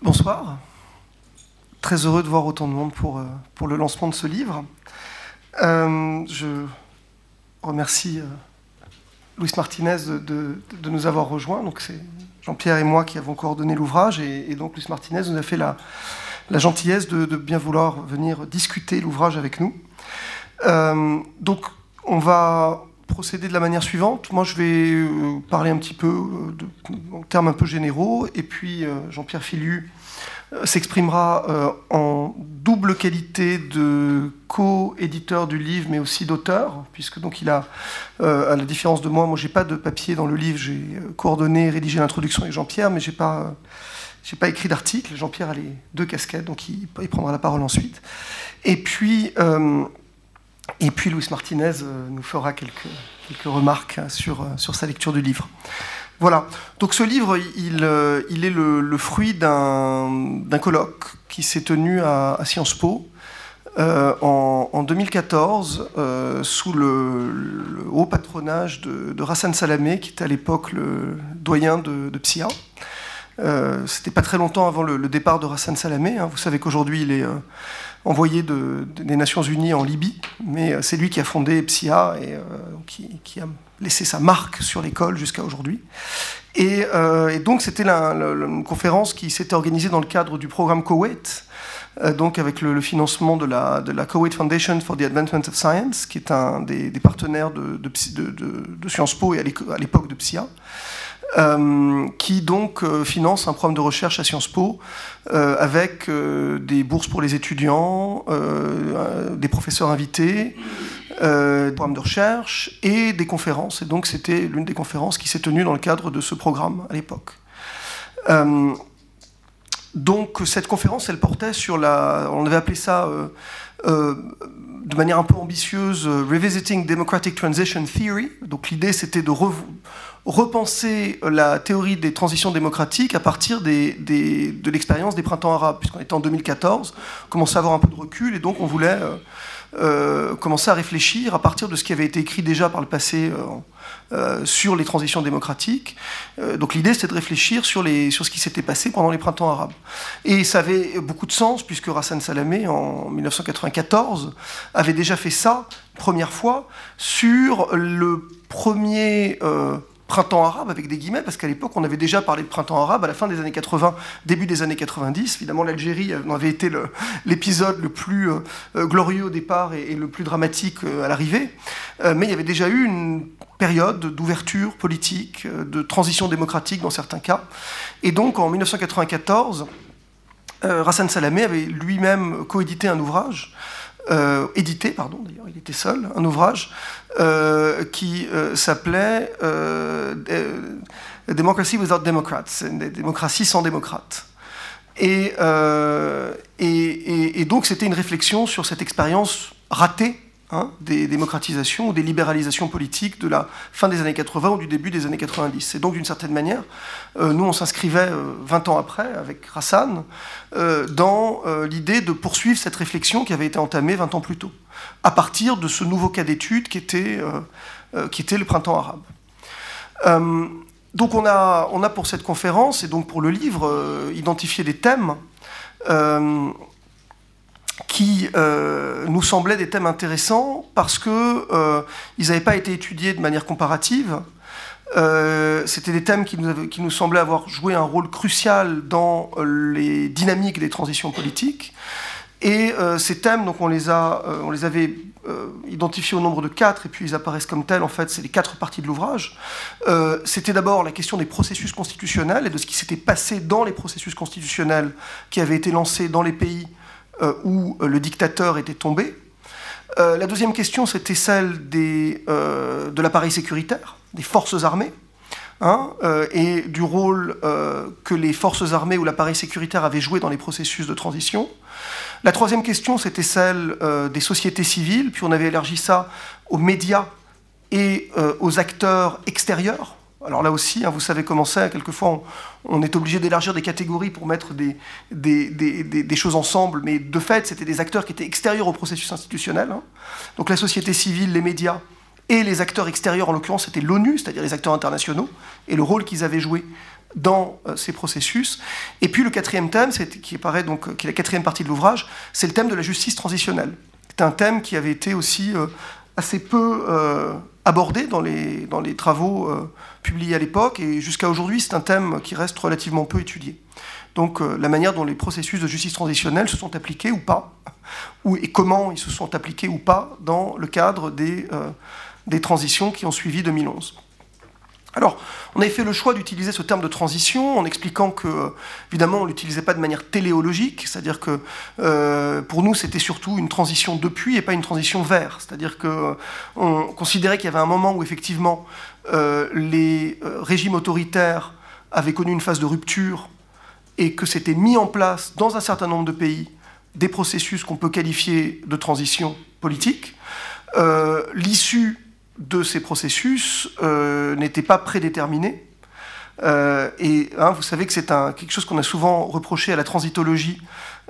Bonsoir. Très heureux de voir autant de monde pour, euh, le lancement de ce livre. Euh, je remercie euh, Luis Martinez de, nous avoir rejoints. Donc c'est Jean-Pierre et moi qui avons coordonné l'ouvrage et, donc Luis Martinez nous a fait la, gentillesse de, de, bien vouloir venir discuter l'ouvrage avec nous. donc on va procéder de la manière suivante. Moi, je vais euh, parler un petit peu de, en termes un peu généraux, et puis euh, Jean-Pierre Filu euh, s'exprimera en double qualité de co-éditeur du livre, mais aussi d'auteur, puisque donc il a, à la différence de moi, moi j'ai pas de papier dans le livre, j'ai coordonné, rédigé l'introduction avec Jean-Pierre, mais j'ai pas j'ai pas écrit d'article. Jean-Pierre a les deux casquettes, donc il, prendra la parole ensuite. Et puis et puis Luis Martinez euh, nous fera quelques, quelques remarques sur, euh, sur sa lecture du livre. Voilà. Donc ce livre, il, euh, il est le, fruit d'un colloque qui s'est tenu à, Sciences Po en, 2014 sous le, haut patronage de, de Rassan Salamé, qui était à l'époque le doyen de, de PSIA. C'était pas très longtemps avant le, départ de Rassan Salamé. Hein. Vous savez qu'aujourd'hui, il est envoyé des Nations Unies en Libye, mais euh, c'est lui qui a fondé PSIA et euh, qui, a laissé sa marque sur l'école jusqu'à aujourd'hui. Et, euh, donc c'était une conférence qui s'était organisée dans le cadre du programme Koweït, donc avec le, financement de la, de Kuwait Foundation for the Advancement of Science, qui est un des, partenaires de, Sciences Po et à l'époque de PSIA. Euh, qui donc euh, finance un programme de recherche à Sciences Po euh, avec des bourses pour les étudiants, des professeurs invités, des programmes de recherche et des conférences. Et donc c'était l'une des conférences qui s'est tenue dans le cadre de ce programme à l'époque. donc cette conférence, elle portait sur la, on avait appelé ça de manière un peu ambitieuse, Revisiting Democratic Transition Theory. Donc l'idée, c'était de repenser la théorie des transitions démocratiques à partir de l'expérience des printemps arabes, puisqu'on était en 2014, on à avoir un peu de recul, et donc on voulait euh, euh, commencer à réfléchir à partir de ce qui avait été écrit déjà par le passé euh, sur les transitions démocratiques. donc l'idée, c'était de réfléchir sur, les, sur ce qui s'était passé pendant les printemps arabes. Et ça avait beaucoup de sens, puisque Hassan Salamé, en 1994, avait déjà fait ça, première fois, sur le premier printemps arabe avec des guillemets, parce qu'à l'époque, on avait déjà parlé de printemps arabe à la fin des années 80, début des années 90. Évidemment, l'Algérie euh, avait été l'épisode le, plus euh, euh, glorieux au départ et, le plus dramatique à l'arrivée. mais il y avait déjà eu une période d'ouverture politique, de transition démocratique dans certains cas. Et donc, en 1994, Rassan Salamé avait lui-même coédité un ouvrage euh, édité, pardon, d'ailleurs, il était seul, un ouvrage euh, qui euh, s'appelait Democracy Without Democrats, démocratie sans démocrates. Et, et, et donc c'était une réflexion sur cette expérience ratée Hein, des démocratisations ou des libéralisations politiques de la fin des années 80 ou du début des années 90. Et donc, d'une certaine manière, euh, nous, on s'inscrivait 20 euh, ans après, avec Rassan, euh, dans l'idée de poursuivre cette réflexion qui avait été entamée 20 ans plus tôt, à partir de ce nouveau cas d'étude qui, était le printemps arabe. donc, on a, on a pour cette conférence et donc pour le livre identifié des thèmes qui euh, nous semblaient des thèmes intéressants parce qu'ils euh, n'avaient pas été étudiés de manière comparative. Euh, C'était des thèmes qui nous, qui nous, semblaient avoir joué un rôle crucial dans les dynamiques des transitions politiques. Et euh, ces thèmes, donc on les, a, on les avait identifiés au nombre de quatre, et puis ils apparaissent comme tels, en fait, c'est les quatre parties de l'ouvrage. C'était d'abord la question des processus constitutionnels et de ce qui s'était passé dans les processus constitutionnels qui avaient été lancés dans les pays euh, où euh, le dictateur était tombé. Euh, la deuxième question, c'était celle des, de l'appareil sécuritaire, des forces armées. Hein, et du rôle que les forces armées ou l'appareil sécuritaire avaient joué dans les processus de transition. La troisième question, c'était celle des sociétés civiles, puis on avait élargi ça aux médias et aux acteurs extérieurs, alors là aussi, hein, vous savez comment c'est, quelquefois on, est obligé d'élargir des catégories pour mettre des, choses ensemble, mais de fait, c'était des acteurs qui étaient extérieurs au processus institutionnel. Hein. Donc la société civile, les médias et les acteurs extérieurs, en l'occurrence c'était l'ONU, c'est-à-dire les acteurs internationaux, et le rôle qu'ils avaient joué dans ces processus. Et puis le quatrième thème, qui apparaît donc, qui est la quatrième partie de l'ouvrage, c'est le thème de la justice transitionnelle. C'est un thème qui avait été aussi assez peu abordé dans les travaux publiés à l'époque, et jusqu'à aujourd'hui, c'est un thème qui reste relativement peu étudié. Donc la manière dont les processus de justice transitionnelle se sont appliqués ou pas, ou, et comment ils se sont appliqués ou pas dans le cadre des, des transitions qui ont suivi 2011. Alors, on avait fait le choix d'utiliser ce terme de transition en expliquant que, évidemment, on ne l'utilisait pas de manière téléologique, c'est-à-dire que euh, pour nous, c'était surtout une transition depuis et pas une transition vers. C'est-à-dire qu'on euh, considérait qu'il y avait un moment où, effectivement, euh, les régimes autoritaires avaient connu une phase de rupture et que s'était mis en place dans un certain nombre de pays des processus qu'on peut qualifier de transition politique. L'issue de ces processus euh, n'était pas prédéterminé. Euh, et hein, vous savez que c'est quelque chose qu'on a souvent reproché à la transitologie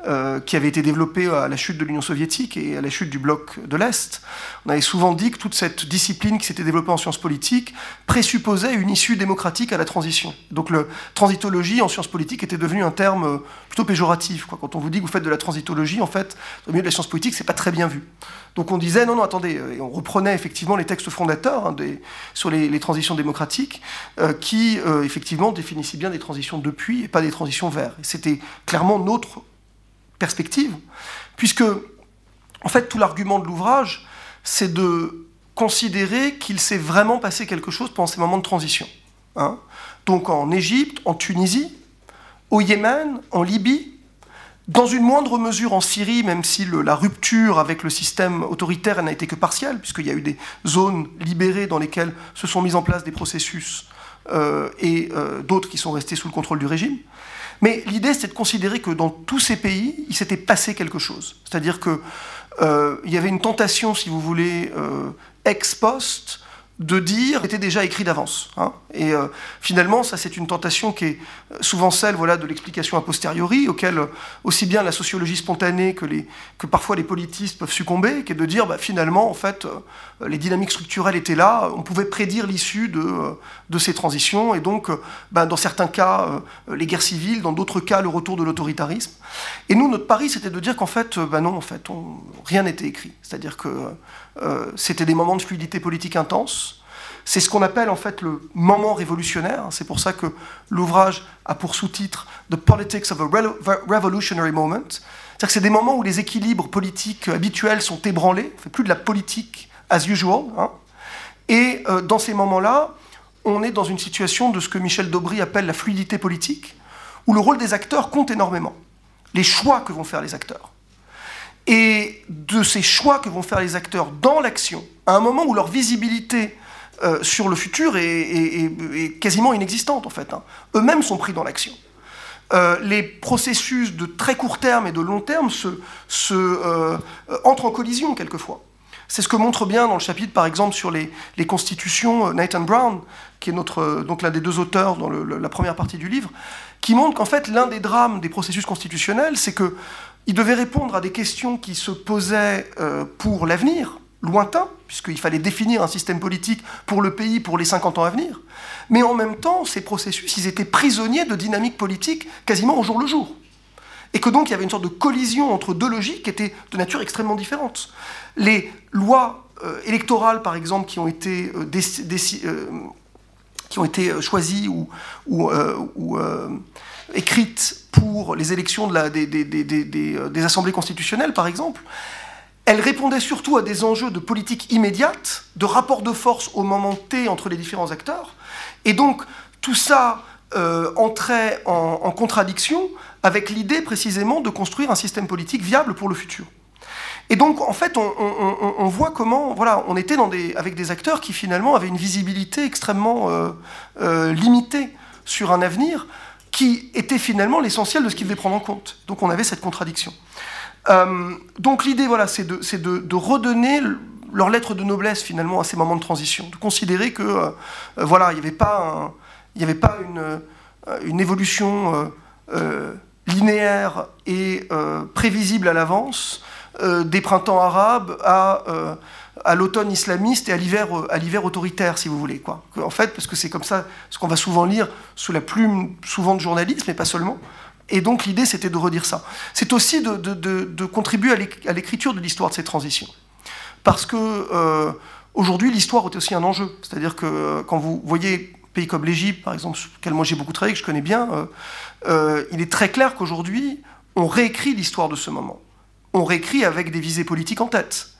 euh, qui avait été développée à la chute de l'Union soviétique et à la chute du bloc de l'Est. On avait souvent dit que toute cette discipline qui s'était développée en sciences politiques présupposait une issue démocratique à la transition. Donc le transitologie en sciences politiques était devenu un terme plutôt péjoratif. Quand on vous dit que vous faites de la transitologie, en fait, au milieu de la science politique, c'est pas très bien vu. Donc on disait non, non, attendez, et on reprenait effectivement les textes fondateurs hein, sur les, transitions démocratiques euh, qui euh, effectivement définissaient bien des transitions depuis et pas des transitions vers. C'était clairement notre perspective, puisque, en fait, tout l'argument de l'ouvrage, c'est de considérer qu'il s'est vraiment passé quelque chose pendant ces moments de transition. Hein. Donc en Égypte, en Tunisie, au Yémen, en Libye, dans une moindre mesure en Syrie, même si la rupture avec le système autoritaire n'a été que partielle, puisqu'il y a eu des zones libérées dans lesquelles se sont mis en place des processus euh, et euh, d'autres qui sont restés sous le contrôle du régime. Mais l'idée, c'était de considérer que dans tous ces pays, il s'était passé quelque chose. C'est-à-dire qu'il euh, y avait une tentation, si vous voulez, euh, ex post, de dire était déjà écrit d'avance. Hein. Et euh, finalement, ça c'est une tentation qui est souvent celle voilà, de l'explication a posteriori, auquel aussi bien la sociologie spontanée que, les, que parfois les politistes peuvent succomber, qui est de dire bah, finalement, en fait, euh, les dynamiques structurelles étaient là, on pouvait prédire l'issue de, euh, de, ces transitions, et donc, bah, dans certains cas, les guerres civiles, dans d'autres cas, le retour de l'autoritarisme. Et nous, notre pari, c'était de dire qu'en fait, bah non, en fait, on, rien n'était écrit. C'est-à-dire que euh, c'était des moments de fluidité politique intense. C'est ce qu'on appelle en fait le moment révolutionnaire. C'est pour ça que l'ouvrage a pour sous-titre The Politics of a Revolutionary Moment. C'est-à-dire que c'est des moments où les équilibres politiques habituels sont ébranlés. On fait plus de la politique as usual. Hein. Et euh, dans ces moments-là, on est dans une situation de ce que Michel Daubry appelle la fluidité politique, où le rôle des acteurs compte énormément. Les choix que vont faire les acteurs et de ces choix que vont faire les acteurs dans l'action, à un moment où leur visibilité euh, sur le futur est, quasiment inexistante en fait. Hein. Eux-mêmes sont pris dans l'action. Euh, les processus de très court terme et de long terme se, euh, entrent en collision quelquefois. C'est ce que montre bien dans le chapitre, par exemple, sur les, constitutions, Nathan Brown, qui est notre, donc l'un des deux auteurs dans la première partie du livre, qui montre qu'en fait, l'un des drames des processus constitutionnels, c'est que il devait répondre à des questions qui se posaient euh, pour l'avenir, lointain, puisqu'il fallait définir un système politique pour le pays pour les 50 ans à venir. Mais en même temps, ces processus, ils étaient prisonniers de dynamiques politiques quasiment au jour le jour. Et que donc il y avait une sorte de collision entre deux logiques qui étaient de nature extrêmement différente. Les lois euh, électorales, par exemple, qui ont été, euh, choisies ou écrites pour les élections euh, des, assemblées constitutionnelles, par exemple, elle répondait surtout à des enjeux de politique immédiate, de rapport de force au moment T entre les différents acteurs. Et donc, tout ça euh, entrait en, contradiction avec l'idée précisément de construire un système politique viable pour le futur. Et donc, en fait, on, voit comment, voilà, on était avec des acteurs qui finalement avaient une visibilité extrêmement euh, limitée sur un avenir, qui était finalement l'essentiel de ce qu'il devait prendre en compte. Donc on avait cette contradiction. Euh, donc l'idée, voilà, c'est de, redonner leur lettre de noblesse finalement à ces moments de transition, de considérer que euh, voilà, il n'y avait pas, euh, une évolution linéaire et prévisible à l'avance des printemps arabes à, à l'automne islamiste et à l'hiver, à l'hiver autoritaire, si vous voulez. Quoi. En fait, parce que c'est comme ça, ce qu'on va souvent lire sous la plume, souvent de journalistes, mais pas seulement. Et donc l'idée, c'était de redire ça. C'est aussi de, contribuer à l'écriture de l'histoire de ces transitions. Parce que euh, aujourd'hui, l'histoire est aussi un enjeu. C'est-à-dire que euh, quand vous voyez pays comme l'Égypte, par exemple, sur lequel moi j'ai beaucoup travaillé, que je connais bien, euh, il est très clair qu'aujourd'hui, on réécrit l'histoire de ce moment. On réécrit avec des visées politiques en tête.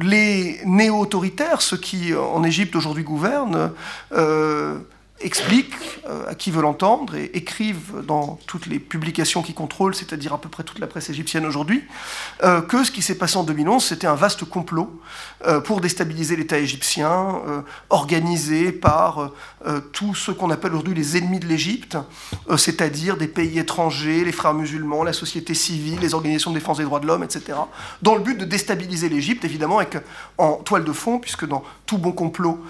Les néo-autoritaires, ceux qui en Égypte aujourd'hui gouvernent, expliquent euh, à qui veut l'entendre et écrivent dans toutes les publications qui contrôlent, c'est-à-dire à peu près toute la presse égyptienne aujourd'hui, euh, que ce qui s'est passé en 2011, c'était un vaste complot euh, pour déstabiliser l'État égyptien, organisé par tous ceux qu'on appelle aujourd'hui les ennemis de l'Égypte, c'est-à-dire des pays étrangers, les frères musulmans, la société civile, les organisations de défense des droits de l'homme, etc., dans le but de déstabiliser l'Égypte, évidemment, avec en toile de fond, puisque dans tout bon complot,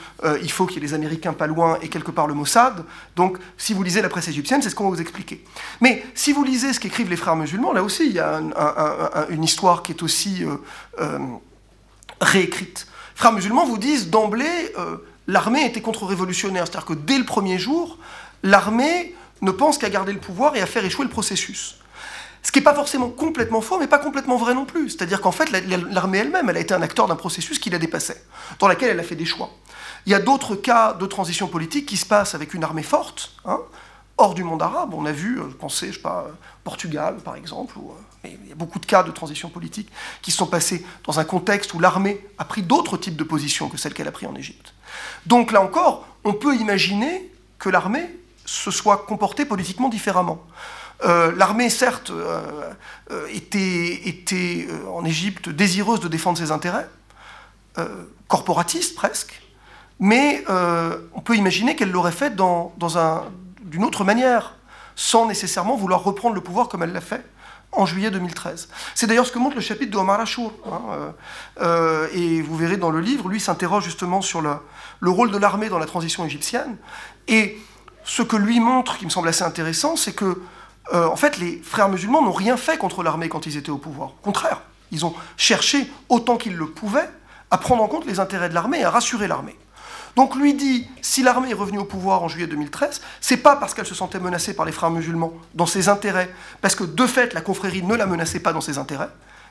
il faut qu'il y ait les Américains pas loin et quelque part le Mossad. Donc, si vous lisez la presse égyptienne, c'est ce qu'on va vous expliquer. Mais si vous lisez ce qu'écrivent les frères musulmans, là aussi, il y a une histoire qui est aussi euh, euh, réécrite. Frères musulmans vous disent d'emblée, euh, l'armée était contre-révolutionnaire. C'est-à-dire que dès le premier jour, l'armée ne pense qu'à garder le pouvoir et à faire échouer le processus. Ce qui n'est pas forcément complètement faux, mais pas complètement vrai non plus. C'est-à-dire qu'en fait, l'armée elle-même, elle a été un acteur d'un processus qui la dépassait, dans lequel elle a fait des choix. Il y a d'autres cas de transition politique qui se passent avec une armée forte, hein, hors du monde arabe. On a vu, euh, pensez, je sais pas, Portugal par exemple, où, euh, il y a beaucoup de cas de transition politique qui sont passés dans un contexte où l'armée a pris d'autres types de positions que celles qu'elle a pris en Égypte. Donc là encore, on peut imaginer que l'armée se soit comportée politiquement différemment. Euh, l'armée, certes, était, était en Égypte désireuse de défendre ses intérêts, corporatistes presque, mais euh, on peut imaginer qu'elle l'aurait fait d'une autre manière, sans nécessairement vouloir reprendre le pouvoir comme elle l'a fait en juillet 2013. C'est d'ailleurs ce que montre le chapitre de Omar Achour. Hein, euh, euh, et vous verrez dans le livre, lui s'interroge justement sur le, rôle de l'armée dans la transition égyptienne. Et ce que lui montre, qui me semble assez intéressant, c'est que, en fait, les frères musulmans n'ont rien fait contre l'armée quand ils étaient au pouvoir. Au contraire, ils ont cherché, autant qu'ils le pouvaient, à prendre en compte les intérêts de l'armée et à rassurer l'armée. Donc lui dit, si l'armée est revenue au pouvoir en juillet 2013, c'est pas parce qu'elle se sentait menacée par les frères musulmans dans ses intérêts, parce que de fait la confrérie ne la menaçait pas dans ses intérêts,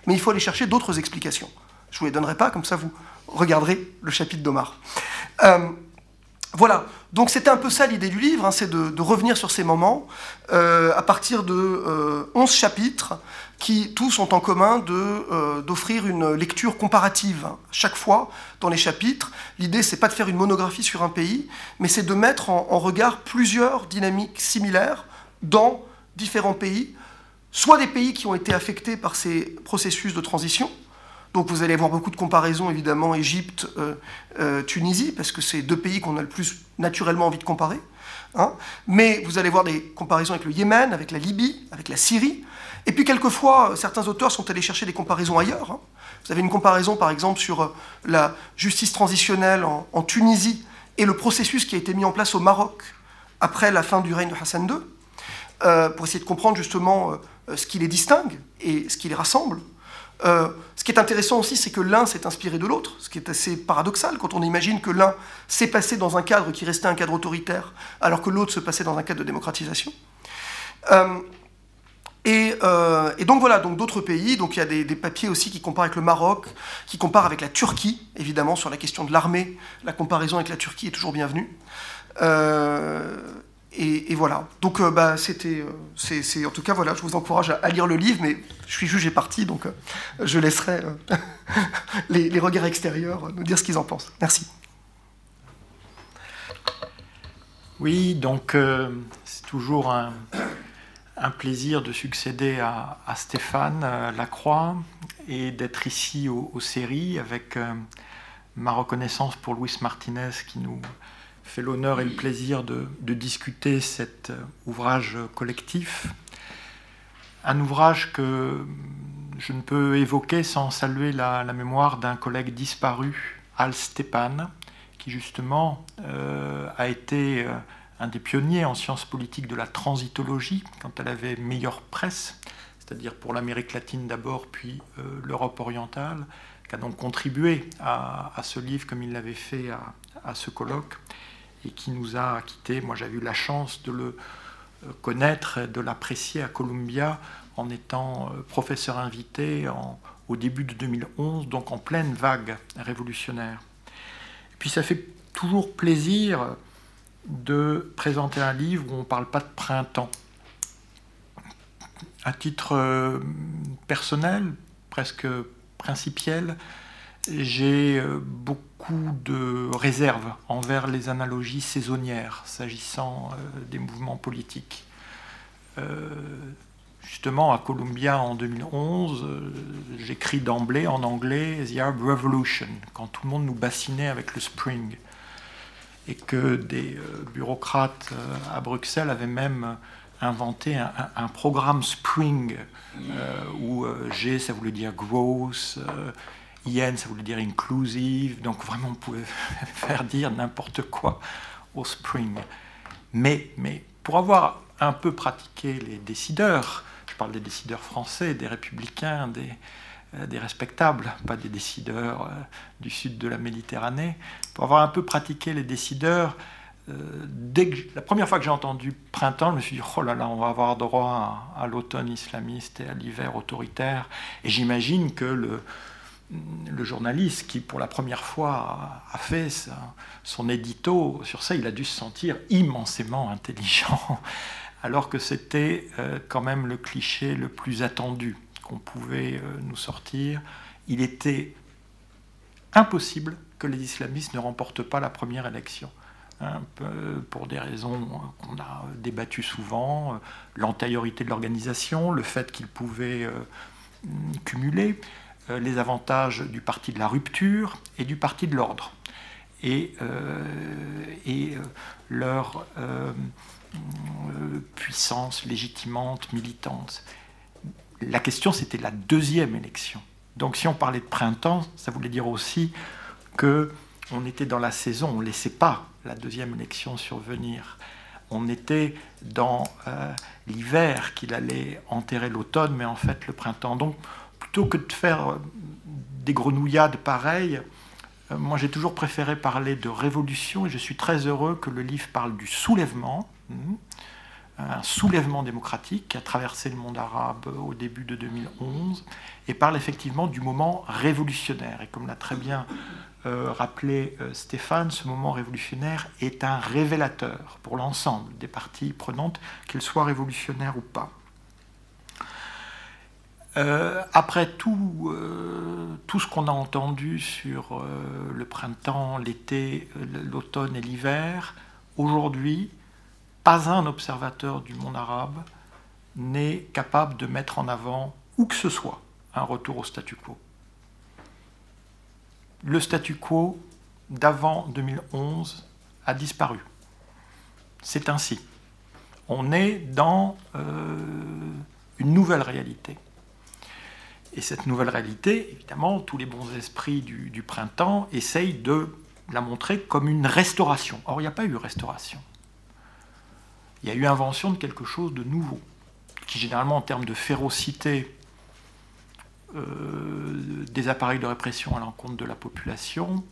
mais il faut aller chercher d'autres explications. Je vous les donnerai pas, comme ça vous regarderez le chapitre d'Omar. Euh, voilà, donc c'était un peu ça l'idée du livre, hein, c'est de, revenir sur ces moments euh, à partir de euh, 11 chapitres qui tous ont en commun euh, d'offrir une lecture comparative. Chaque fois, dans les chapitres, l'idée, c'est pas de faire une monographie sur un pays, mais c'est de mettre en, regard plusieurs dynamiques similaires dans différents pays, soit des pays qui ont été affectés par ces processus de transition, donc vous allez avoir beaucoup de comparaisons, évidemment, Égypte, euh, euh, Tunisie, parce que c'est deux pays qu'on a le plus naturellement envie de comparer. Hein. Mais vous allez voir des comparaisons avec le Yémen, avec la Libye, avec la Syrie, et puis quelquefois, certains auteurs sont allés chercher des comparaisons ailleurs. Hein. Vous avez une comparaison par exemple sur euh, la justice transitionnelle en, Tunisie et le processus qui a été mis en place au Maroc après la fin du règne de Hassan II, euh, pour essayer de comprendre justement euh, ce qui les distingue et ce qui les rassemble. Ce qui est intéressant aussi, c'est que l'un s'est inspiré de l'autre, ce qui est assez paradoxal quand on imagine que l'un s'est passé dans un cadre qui restait un cadre autoritaire, alors que l'autre se passait dans un cadre de démocratisation. Euh, et, donc voilà, donc d'autres pays, donc il y a des, papiers aussi qui comparent avec le Maroc, qui comparent avec la Turquie, évidemment sur la question de l'armée, la comparaison avec la Turquie est toujours bienvenue. Euh, et, voilà. Donc euh, bah, c'était, c'est, en tout cas voilà, je vous encourage à, lire le livre, mais je suis jugé parti, donc je laisserai les, les, regards extérieurs nous dire ce qu'ils en pensent. Merci. Oui, donc c'est toujours un plaisir de succéder à, Stéphane euh, Lacroix et d'être ici aux, séries avec euh, ma reconnaissance pour Luis Martinez qui nous fait l'honneur et le plaisir de, discuter cet euh, ouvrage collectif. Un ouvrage que je ne peux évoquer sans saluer la, mémoire d'un collègue disparu, Al Stepan, qui justement a été un des pionniers en sciences politiques de la transitologie, quand elle avait meilleure presse, c'est-à-dire pour l'Amérique latine d'abord, puis l'Europe orientale, qui a donc contribué à, ce livre comme il l'avait fait à, ce colloque, et qui nous a quittés. Moi, j'avais eu la chance de le connaître, de l'apprécier à Columbia en étant professeur invité en, au début de 2011, donc en pleine vague révolutionnaire. Puis ça fait toujours plaisir de présenter un livre où on ne parle pas de printemps. À titre euh, personnel, presque principiel, j'ai euh, beaucoup de réserves envers les analogies saisonnières s'agissant euh, des mouvements politiques justement à Columbia en 2011, euh, j'écris d'emblée en anglais The Arab Revolution, quand tout le monde nous bassinait avec le Spring. Et que des euh, bureaucrates euh, à Bruxelles avaient même inventé un, programme Spring, où G ça voulait dire growth, IN ça voulait dire inclusive, donc vraiment on pouvait faire dire n'importe quoi au Spring. Mais, mais pour avoir un peu pratiqué les décideurs, je parle des décideurs français, des républicains, des, euh, des respectables, pas des décideurs euh, du sud de la Méditerranée. Pour avoir un peu pratiqué les décideurs, euh, dès que, la première fois que j'ai entendu printemps, je me suis dit oh là là, on va avoir droit à, l'automne islamiste et à l'hiver autoritaire. Et j'imagine que le, le journaliste qui, pour la première fois, a fait son édito sur ça, il a dû se sentir immensément intelligent alors que c'était euh, quand même le cliché le plus attendu qu'on pouvait euh, nous sortir. Il était impossible que les islamistes ne remportent pas la première élection. Hein, pour des raisons qu'on a débattues souvent, euh, l'antériorité de l'organisation, le fait qu'ils pouvaient cumuler les avantages du parti de la rupture et du parti de l'ordre. Et, et leur euh, puissance légitimante, militante. La question, c'était la deuxième élection. Donc si on parlait de printemps, ça voulait dire aussi que on était dans la saison, on ne laissait pas la deuxième élection survenir. On était dans euh, l'hiver qu'il allait enterrer l'automne, mais en fait le printemps. Donc plutôt que de faire des grenouillades pareilles, euh, moi j'ai toujours préféré parler de révolution et je suis très heureux que le livre parle du soulèvement, Hmm. un soulèvement démocratique qui a traversé le monde arabe au début de 2011 et parle effectivement du moment révolutionnaire. Et comme l'a très bien euh, rappelé euh, Stéphane, ce moment révolutionnaire est un révélateur pour l'ensemble des parties prenantes, qu'elles soient révolutionnaires ou pas. Euh, après tout, tout ce qu'on a entendu sur le printemps, l'été, l'automne et l'hiver, aujourd'hui, pas un observateur du monde arabe n'est capable de mettre en avant où que ce soit un retour au statu quo. Le statu quo d'avant 2011 a disparu. C'est ainsi. On est dans euh, une nouvelle réalité. Et cette nouvelle réalité, évidemment, tous les bons esprits du, printemps essayent de la montrer comme une restauration. Or, il n'y a pas eu restauration il y a eu invention de quelque chose de nouveau, qui généralement en termes de férocité euh, des appareils de répression à l'encontre de la population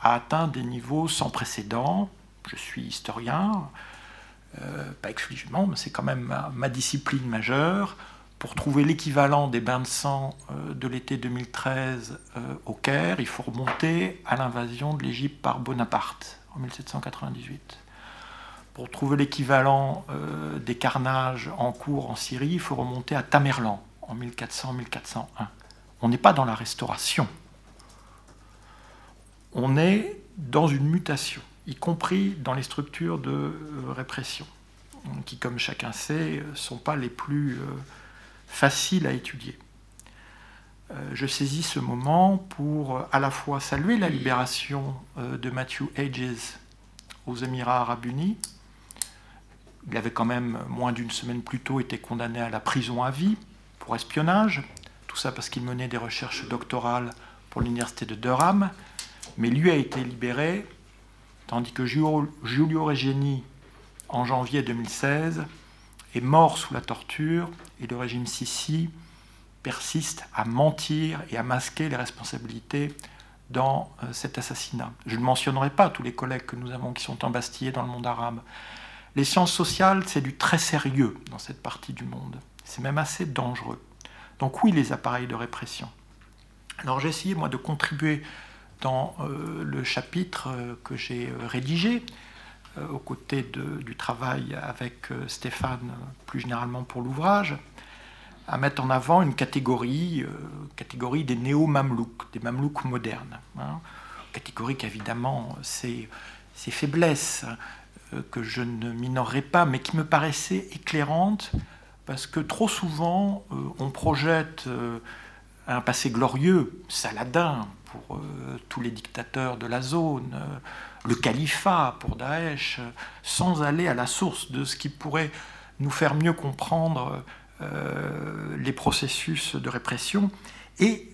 a atteint des niveaux sans précédent. Je suis historien, euh, pas exclusivement, mais c'est quand même ma, discipline majeure. Pour trouver l'équivalent des bains de sang euh, de l'été 2013 au Caire, il faut remonter à l'invasion de l'Égypte par Bonaparte en 1798. Pour trouver l'équivalent euh, des carnages en cours en Syrie, il faut remonter à Tamerlan en 1400-1401. On n'est pas dans la restauration. On est dans une mutation, y compris dans les structures de euh, répression, qui, comme chacun sait, ne sont pas les plus euh, faciles à étudier. je saisis ce moment pour à la fois saluer la libération de Matthew Hedges aux Émirats arabes unis, il avait quand même, moins d'une semaine plus tôt, été condamné à la prison à vie pour espionnage. Tout ça parce qu'il menait des recherches doctorales pour l'université de Durham. Mais lui a été libéré, tandis que Giulio Regeni, en janvier 2016, est mort sous la torture et le régime Sissi persiste à mentir et à masquer les responsabilités dans euh, cet assassinat. Je ne mentionnerai pas tous les collègues que nous avons qui sont embastillés dans le monde arabe. Les sciences sociales, c'est du très sérieux dans cette partie du monde. C'est même assez dangereux. Donc oui, les appareils de répression. Alors j'ai essayé, moi, de contribuer dans euh, le chapitre euh, que j'ai rédigé, aux côtés du travail avec Stéphane, plus généralement pour l'ouvrage, à mettre en avant une catégorie, euh, catégorie des néo-mamelouks, des mamelouks modernes. Hein. catégorie qui, évidemment, ses, ses faiblesses, euh, que je ne minorerai pas, mais qui me paraissait éclairante, parce que trop souvent, euh, on projette un passé glorieux, Saladin pour tous les dictateurs de la zone, le califat pour Daesh, sans aller à la source de ce qui pourrait nous faire mieux comprendre les processus de répression et,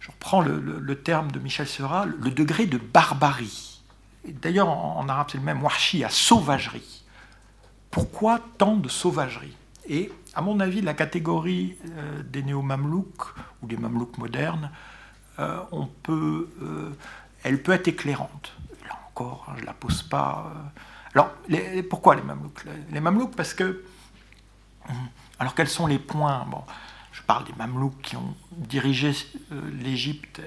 je reprends le, terme de Michel Serra, le degré de barbarie. D'ailleurs, en, arabe, c'est le même, washi, à sauvagerie. Pourquoi tant de sauvagerie? Et, à mon avis, la catégorie euh, des néo-mamelouks ou des mamelouks modernes, euh, on peut, elle peut être éclairante. Là encore, hein, je ne la pose pas. Alors, pourquoi les mamelouks? Les mamelouks, parce que alors quels sont les points? Je parle des Mamelouks qui ont dirigé euh, l'Égypte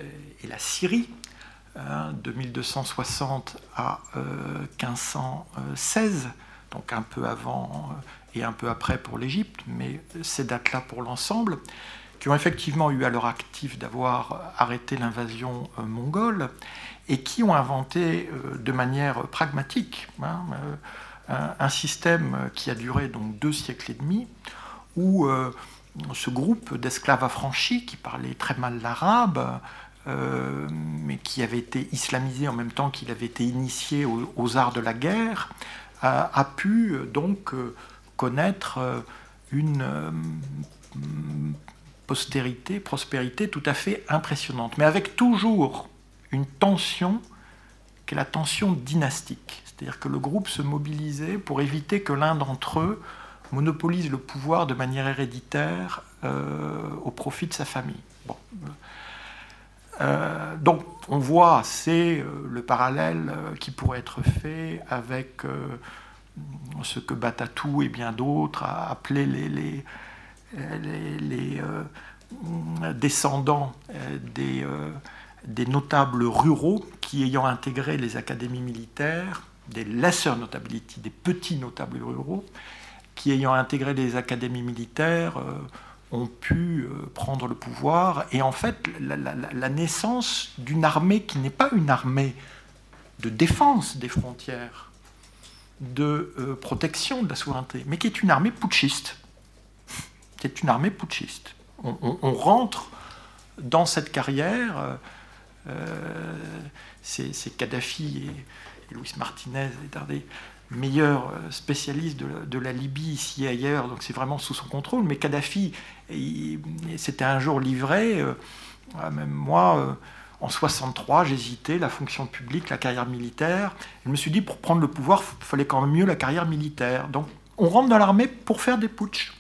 et la Syrie hein, de 1260 à 1516, euh, donc un peu avant euh, et un peu après pour l'Égypte, mais ces dates-là pour l'ensemble, qui ont effectivement eu à leur actif d'avoir arrêté l'invasion mongole et qui ont inventé de manière pragmatique hein, un, système qui a duré donc deux siècles et demi, où euh, ce groupe d'esclaves affranchis qui parlait très mal l'arabe, euh, mais qui avait été islamisé en même temps qu'il avait été initié aux, arts de la guerre, a, pu donc euh, connaître une postérité, prospérité tout à fait impressionnante, mais avec toujours une tension qui est la tension dynastique. C'est-à-dire que le groupe se mobilisait pour éviter que l'un d'entre eux monopolise le pouvoir de manière héréditaire euh, au profit de sa famille. Euh, donc on voit, c'est euh, le parallèle qui pourrait être fait avec ce que Batatou et bien d'autres appelaient les, descendants des, des notables ruraux qui, ayant intégré les académies militaires, des lesser notability, des petits notables ruraux, qui, ayant intégré les académies militaires, euh, ont pu euh, prendre le pouvoir. Et en fait, la, naissance d'une armée qui n'est pas une armée de défense des frontières, de euh, protection de la souveraineté, mais qui est une armée putschiste. C'est une armée putschiste. On, rentre dans cette carrière. c'est Kadhafi et, Louis Martinez est un des meilleurs euh, spécialistes de, la Libye ici et ailleurs, donc c'est vraiment sous son contrôle. Mais Kadhafi, c'était un jour livré, euh, même moi, euh, en 63, j'hésitais, la fonction publique, la carrière militaire. Je me suis dit, pour prendre le pouvoir, il fallait quand même mieux la carrière militaire. Donc on rentre dans l'armée pour faire des putschs.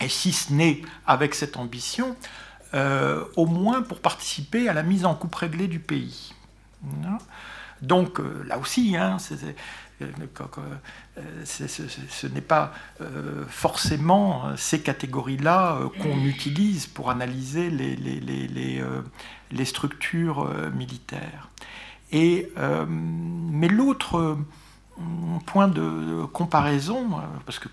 Et si ce n'est avec cette ambition, au moins pour participer à la mise en coupe réglée du pays. Donc euh, là aussi, euh, euh, ce n'est pas forcément ces catégories-là qu'on utilise pour analyser les, structures militaires. Et, mais l'autre point de comparaison, parce que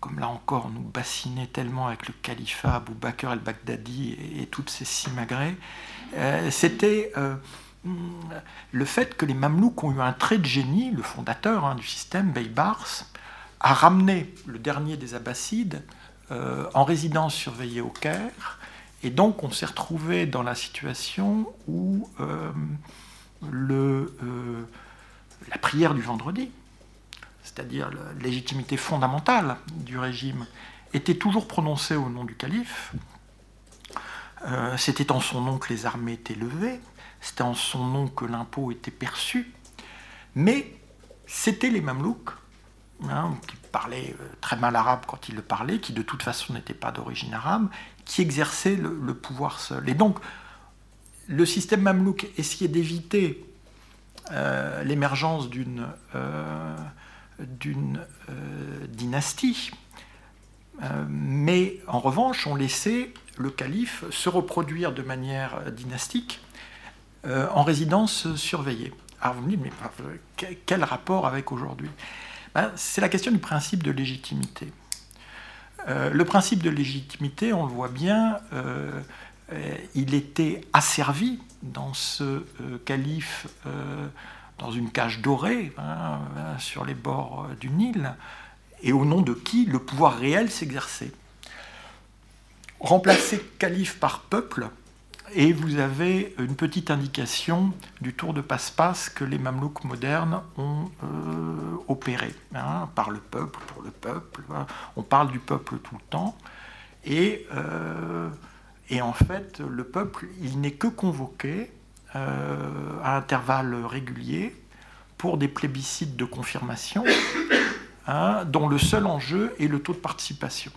comme là encore nous bassinait tellement avec le califat, Abou Bakr el-Baghdadi et, toutes ces simagrées, c'était le fait que les Mamelouks ont eu un trait de génie, le fondateur hein, du système, Beybars, a ramené le dernier des Abbassides euh, en résidence surveillée au Caire, et donc on s'est retrouvé dans la situation où euh, euh, la prière du vendredi, c'est-à-dire la légitimité fondamentale du régime, était toujours prononcée au nom du calife. C'était en son nom que les armées étaient levées c'était en son nom que l'impôt était perçu, mais c'était les Mamelouks hein, qui parlait très mal arabe quand il le parlait, qui de toute façon n'était pas d'origine arabe, qui exerçait le, pouvoir seul. Et donc, le système mamelouk essayait d'éviter l'émergence d'une d'une dynastie, mais en revanche, on laissait le calife se reproduire de manière dynastique euh, en résidence surveillée. Alors vous me dites, mais euh, quel rapport avec aujourd'hui? Ben, C'est la question du principe de légitimité. Euh, le principe de légitimité, on le voit bien, il était asservi dans ce calife, dans une cage dorée, hein, sur les bords du Nil, et au nom de qui le pouvoir réel s'exerçait remplacer calife par peuple, et vous avez une petite indication du tour de passe-passe que les Mamelouks modernes ont euh, opéré, hein, par le peuple, pour le peuple. Hein. On parle du peuple tout le temps. Et, euh, et en fait, le peuple, il n'est que convoqué euh, à intervalles réguliers pour des plébiscites de confirmation, hein, dont le seul enjeu est le taux de participation.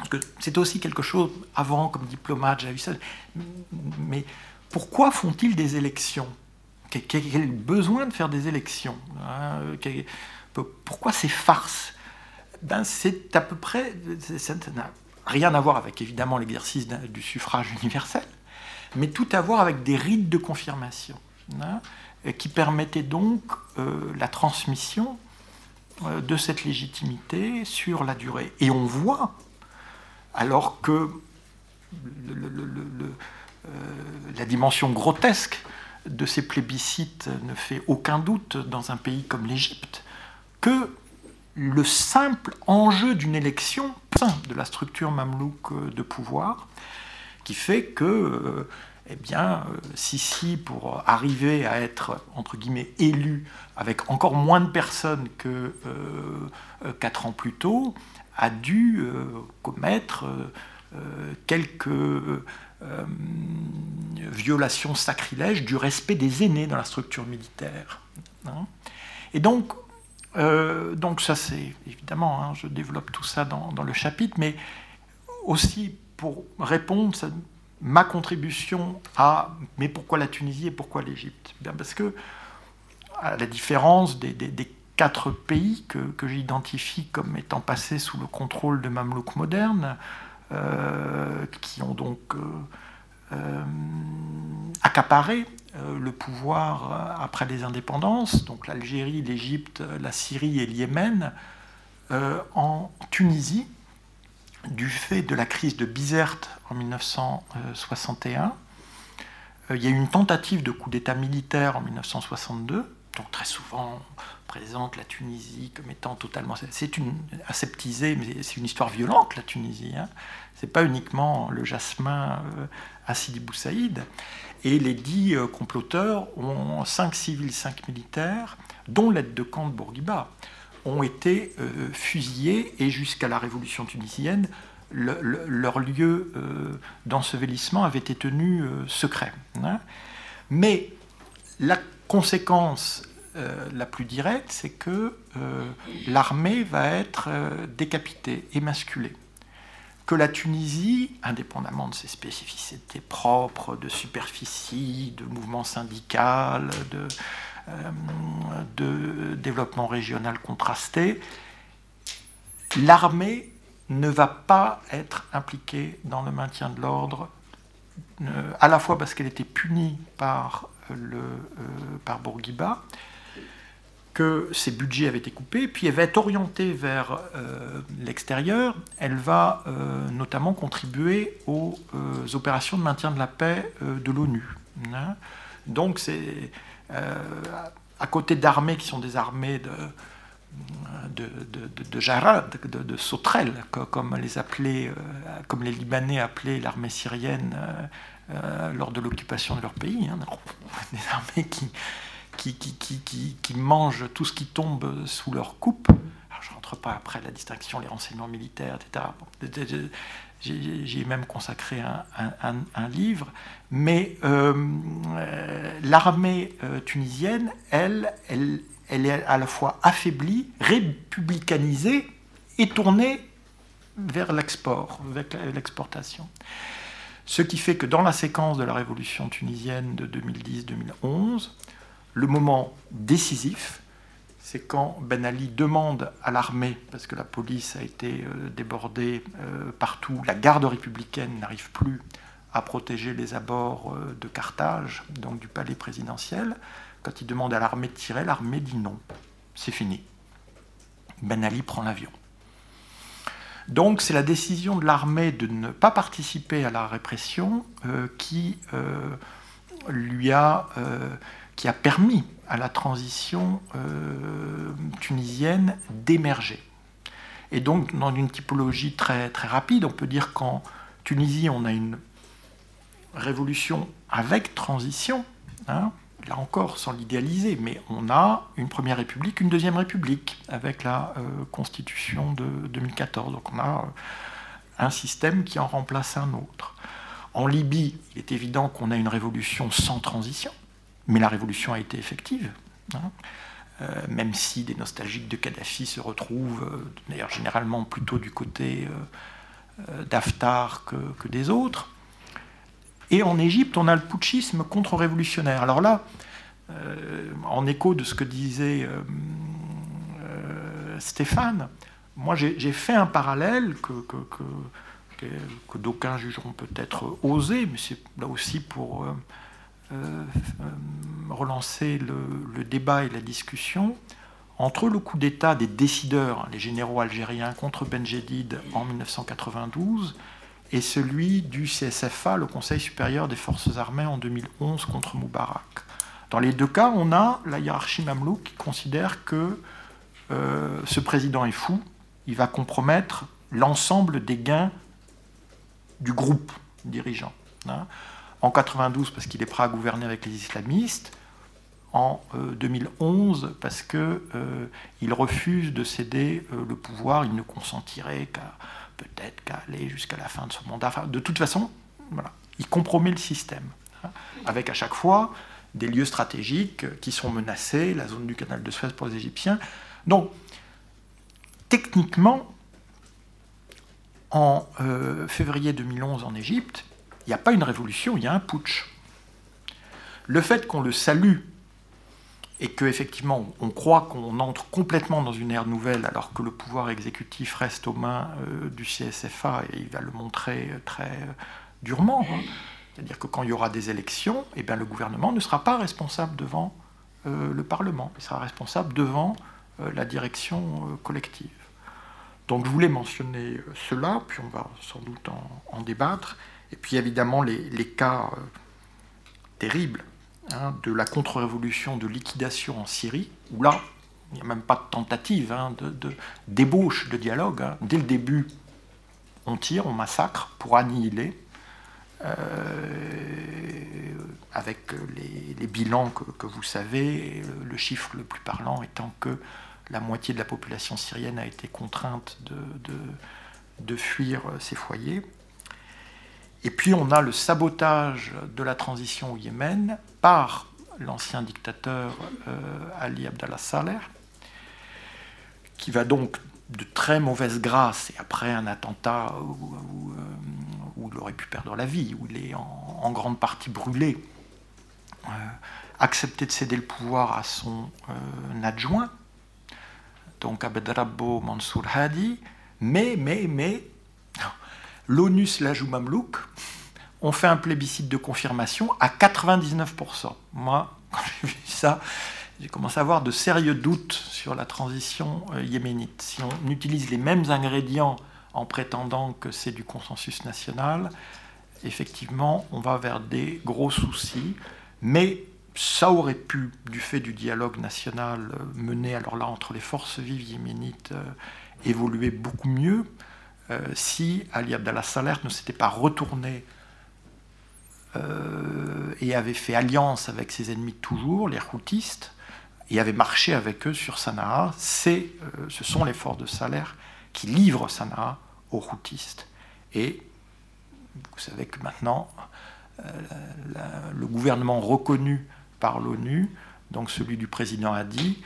Parce que c'est aussi quelque chose, avant, comme diplomate, j'avais vu ça. Mais pourquoi font-ils des élections? Quel besoin de faire des élections? Hein, Pourquoi ces farces? Ben, C'est à peu près. Ça n'a rien à voir avec, évidemment, l'exercice du suffrage universel, mais tout à voir avec des rites de confirmation, hein, qui permettaient donc euh, la transmission euh, de cette légitimité sur la durée. Et on voit alors que euh, la dimension grotesque de ces plébiscites ne fait aucun doute dans un pays comme l'Égypte, que le simple enjeu d'une élection de la structure mamelouk de pouvoir, qui fait que, euh, eh bien, euh, Sissi, pour arriver à être, élu avec encore moins de personnes que quatre ans plus tôt, a dû euh, commettre euh, euh, quelques violations sacrilèges du respect des aînés dans la structure militaire. Hein. Et donc, donc ça c'est évidemment, hein, je développe tout ça dans, le chapitre, mais aussi pour répondre à ma contribution à mais pourquoi la Tunisie et pourquoi l'Égypte? Bien parce que à la différence des quatre pays que, j'identifie comme étant passés sous le contrôle de Mamelouks modernes, euh, qui ont donc euh, euh, accaparé le pouvoir après les indépendances, donc l'Algérie, l'Égypte, la Syrie et le Yémen, en Tunisie, du fait de la crise de Bizerte en 1961. il y a eu une tentative de coup d'État militaire en 1962, donc très souvent présente la Tunisie comme étant totalement. C'est une aseptisée, mais c'est une histoire violente, la Tunisie. Hein. C'est pas uniquement le jasmin euh, à Sidi Boussaïd. Et les dix euh, comploteurs ont cinq civils, cinq militaires, dont l'aide de camp de Bourguiba, ont été euh, fusillés et jusqu'à la révolution tunisienne, leur lieu d'ensevelissement avait été tenu secret. Hein. Mais la conséquence euh, la plus directe, c'est que euh, l'armée va être euh, décapitée, émasculée. Que la Tunisie, indépendamment de ses spécificités propres, de superficie, de mouvement syndical, de, de développement régional contrasté, l'armée ne va pas être impliquée dans le maintien de l'ordre, à la fois parce qu'elle était punie par, le, par Bourguiba, que ses budgets avaient été coupés, puis elle va être orientée vers euh, l'extérieur. Elle va euh, notamment contribuer aux euh, opérations de maintien de la paix de l'ONU. Hein. Donc c'est à côté d'armées qui sont des armées de, de, de, de jarad, de, sauterelles, comme les, comme les Libanais appelaient l'armée syrienne lors de l'occupation de leur pays. Hein. Des armées qui, qui, qui, qui, mangent tout ce qui tombe sous leur coupe. Je ne rentre pas après la distinction, les renseignements militaires, etc. J'ai même consacré un, un, livre. Mais euh, l'armée euh, tunisienne, elle, elle, elle est à la fois affaiblie, républicanisée et tournée vers l'export, vers l'exportation. Ce qui fait que dans la séquence de la révolution tunisienne de 2010-2011, le moment décisif, c'est quand Ben Ali demande à l'armée, parce que la police a été euh, débordée euh, partout, la garde républicaine n'arrive plus à protéger les abords euh, de Carthage, donc du palais présidentiel. Quand il demande à l'armée de tirer, l'armée dit non, c'est fini. Ben Ali prend l'avion. Donc c'est la décision de l'armée de ne pas participer à la répression qui lui a qui a permis à la transition euh, tunisienne d'émerger. Et donc, dans une typologie très, très rapide, on peut dire qu'en Tunisie, on a une révolution avec transition, hein, là encore sans l'idéaliser, mais on a une première république, une deuxième république avec la euh, constitution de 2014. Donc on a euh, un système qui en remplace un autre. En Libye, il est évident qu'on a une révolution sans transition mais la révolution a été effective. Hein. Euh, même si des nostalgiques de Kadhafi se retrouvent, d'ailleurs généralement plutôt du côté d'Aftar que, des autres. Et en Égypte, on a le putschisme contre-révolutionnaire. Alors là, en écho de ce que disait Stéphane, moi j'ai fait un parallèle que, d'aucuns jugeront peut-être osé, mais c'est là aussi pour euh, euh, relancer le, débat et la discussion entre le coup d'État des décideurs, les généraux algériens contre Benjedid en 1992, et celui du CSFA, le Conseil supérieur des forces armées, en 2011 contre Moubarak. Dans les deux cas, on a la hiérarchie mamelouk qui considère que euh, ce président est fou, il va compromettre l'ensemble des gains du groupe dirigeant. Hein en 92 parce qu'il est prêt à gouverner avec les islamistes, en 2011 euh, parce qu'il euh, refuse de céder le pouvoir, il ne consentirait qu'à peut-être qu'à aller jusqu'à la fin de son mandat. de toute façon, voilà, il compromet le système, hein, avec à chaque fois des lieux stratégiques qui sont menacés, la zone du canal de Suez pour les Égyptiens. Donc, techniquement, en février 2011 en Égypte, il n'y a pas une révolution, il y a un putsch. Le fait qu'on le salue et qu'effectivement on croit qu'on entre complètement dans une ère nouvelle alors que le pouvoir exécutif reste aux mains euh, du CSFA et il va le montrer très euh, durement. Hein. C'est-à-dire que quand il y aura des élections, eh bien, le gouvernement ne sera pas responsable devant euh, le Parlement, il sera responsable devant la direction collective. Donc je voulais mentionner cela, puis on va sans doute en débattre. Et puis évidemment les, cas euh, terribles hein, de la contre-révolution de liquidation en Syrie, où là, il n'y a même pas de tentative hein, de, débauche de dialogue. Hein. Dès le début, on tire, on massacre pour annihiler, euh, avec les, bilans que, vous savez, le, chiffre le plus parlant étant que la moitié de la population syrienne a été contrainte de fuir ses foyers. Et puis on a le sabotage de la transition au Yémen par l'ancien dictateur euh, Ali Abdallah Saleh, qui va donc de très mauvaise grâce, et après un attentat où, euh, il aurait pu perdre la vie, où il est en, grande partie brûlé, euh, accepter de céder le pouvoir à son adjoint, donc Abdrabbo Mansour Hadi, mais, mais, mais, l'ONU slash Mamlouk ont fait un plébiscite de confirmation à 99%. Moi, quand j'ai vu ça, j'ai commencé à avoir de sérieux doutes sur la transition euh, yéménite. Si on utilise les mêmes ingrédients en prétendant que c'est du consensus national, effectivement, on va vers des gros soucis. Mais ça aurait pu, du fait du dialogue national euh, mené alors là entre les forces vives yéménites, euh, évoluer beaucoup mieux. Si Ali Abdallah Saleh ne s'était pas retourné et avait fait alliance avec ses ennemis toujours, les routistes, et avait marché avec eux sur Sanaa, c'est, euh, ce sont les forces de Saleh qui livrent Sanaa aux routistes. Et vous savez que maintenant, le gouvernement reconnu par l'ONU, donc celui du président Hadi,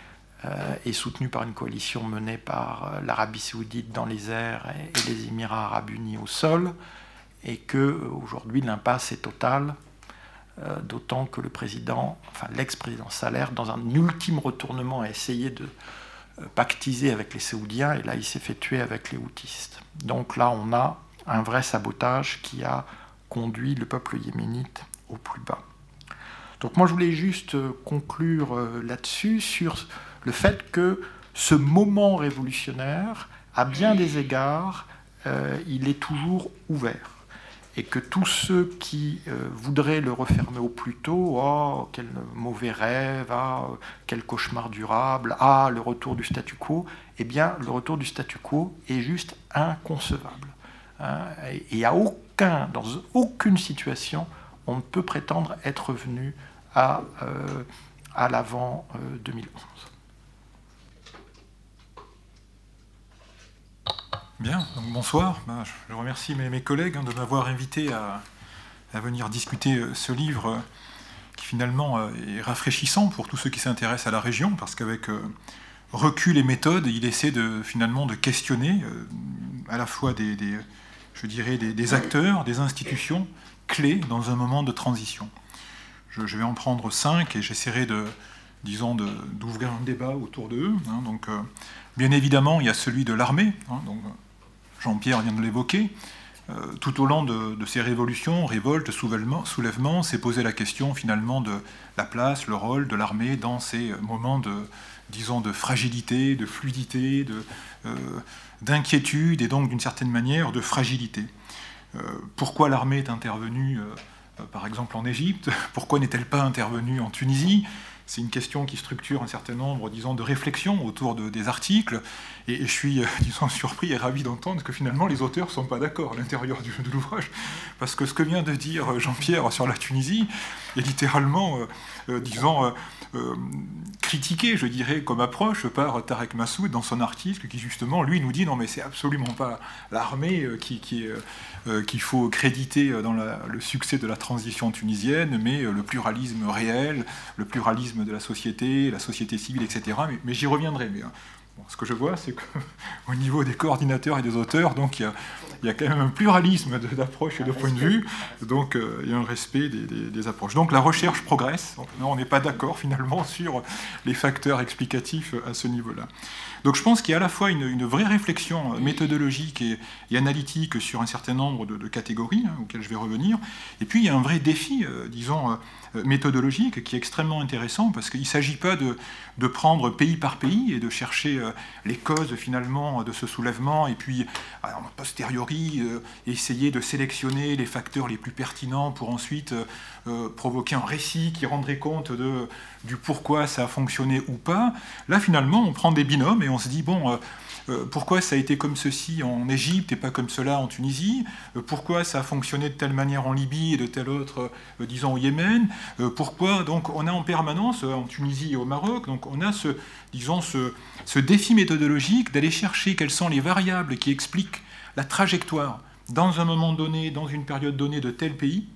est soutenu par une coalition menée par l'Arabie saoudite dans les airs et les Émirats arabes unis au sol, et que aujourd'hui l'impasse est totale, d'autant que le président, enfin l'ex-président Saleh, dans un ultime retournement, a essayé de pactiser avec les Saoudiens, et là il s'est fait tuer avec les Houthis. Donc là on a un vrai sabotage qui a conduit le peuple yéménite au plus bas. Donc moi je voulais juste euh, conclure euh, là-dessus sur le fait que ce moment révolutionnaire, à bien des égards, euh, il est toujours ouvert. Et que tous ceux qui voudraient le refermer au plus tôt, oh, quel mauvais rêve, ah, quel cauchemar durable, ah, le retour du statu quo, eh bien, le retour du statu quo est juste inconcevable. Hein, et à aucun, dans aucune situation, on ne peut prétendre être venu à, euh, à l'avant 2011. Euh, Bien, bonsoir. Ben, je remercie mes, collègues hein, de m'avoir invité à, venir discuter euh, ce livre qui finalement est rafraîchissant pour tous ceux qui s'intéressent à la région, parce qu'avec recul et méthode, il essaie de, finalement de questionner à la fois des, je dirais, des, acteurs, des institutions clés dans un moment de transition. Je, vais en prendre cinq et j'essaierai de, disons, d'ouvrir un débat autour d'eux. Hein. donc, euh, bien évidemment, il y a celui de l'armée. Hein. Jean-Pierre vient de l'évoquer. Euh, tout au long de, ces révolutions, révoltes, soulèvements, s'est posé la question finalement de la place, le rôle de l'armée dans ces moments de, disons, de fragilité, de fluidité, euh, d'inquiétude et donc d'une certaine manière de fragilité. Euh, pourquoi l'armée est intervenue, par exemple en Égypte? Pourquoi n'est-elle pas intervenue en Tunisie? C'est une question qui structure un certain nombre, disons, de réflexions autour de, des articles. Et, je suis, disons, surpris et ravi d'entendre que finalement les auteurs ne sont pas d'accord à l'intérieur de l'ouvrage. Parce que ce que vient de dire Jean-Pierre sur la Tunisie est littéralement, disons, euh, critiqué, je dirais, comme approche par Tarek Massoud dans son article, qui justement, lui, nous dit non, mais c'est absolument pas l'armée euh, qui, euh, qu'il faut créditer dans le succès de la transition tunisienne, mais le pluralisme réel, le pluralisme de la société, la société civile, etc. Mais, j'y reviendrai. Mais, ce que je vois, c'est qu'au niveau des coordinateurs et des auteurs, donc il y a, quand même un pluralisme d'approches et de points de vue, donc euh, il y a un respect des, approches. Donc la recherche progresse. on n'est pas d'accord finalement sur les facteurs explicatifs à ce niveau-là. Donc je pense qu'il y a à la fois une, vraie réflexion méthodologique et, analytique sur un certain nombre de, catégories hein, auxquelles je vais revenir, et puis il y a un vrai défi, euh, disons, euh, méthodologique qui est extrêmement intéressant parce qu'il ne s'agit pas de, de, prendre pays par pays et de chercher euh, les causes finalement de ce soulèvement et puis a posteriori essayer de sélectionner les facteurs les plus pertinents pour ensuite provoquer un récit qui rendrait compte de, du pourquoi ça a fonctionné ou pas. Là finalement on prend des binômes et on se dit, bon, euh, euh, pourquoi ça a été comme ceci en Égypte et pas comme cela en Tunisie euh, Pourquoi ça a fonctionné de telle manière en Libye et de telle autre, disons, au Yémen Pourquoi Donc on a en permanence, en Tunisie et au Maroc, donc on a ce, disons, ce, ce défi méthodologique d'aller chercher quelles sont les variables qui expliquent la trajectoire dans un moment donné, dans une période donnée de tel pays,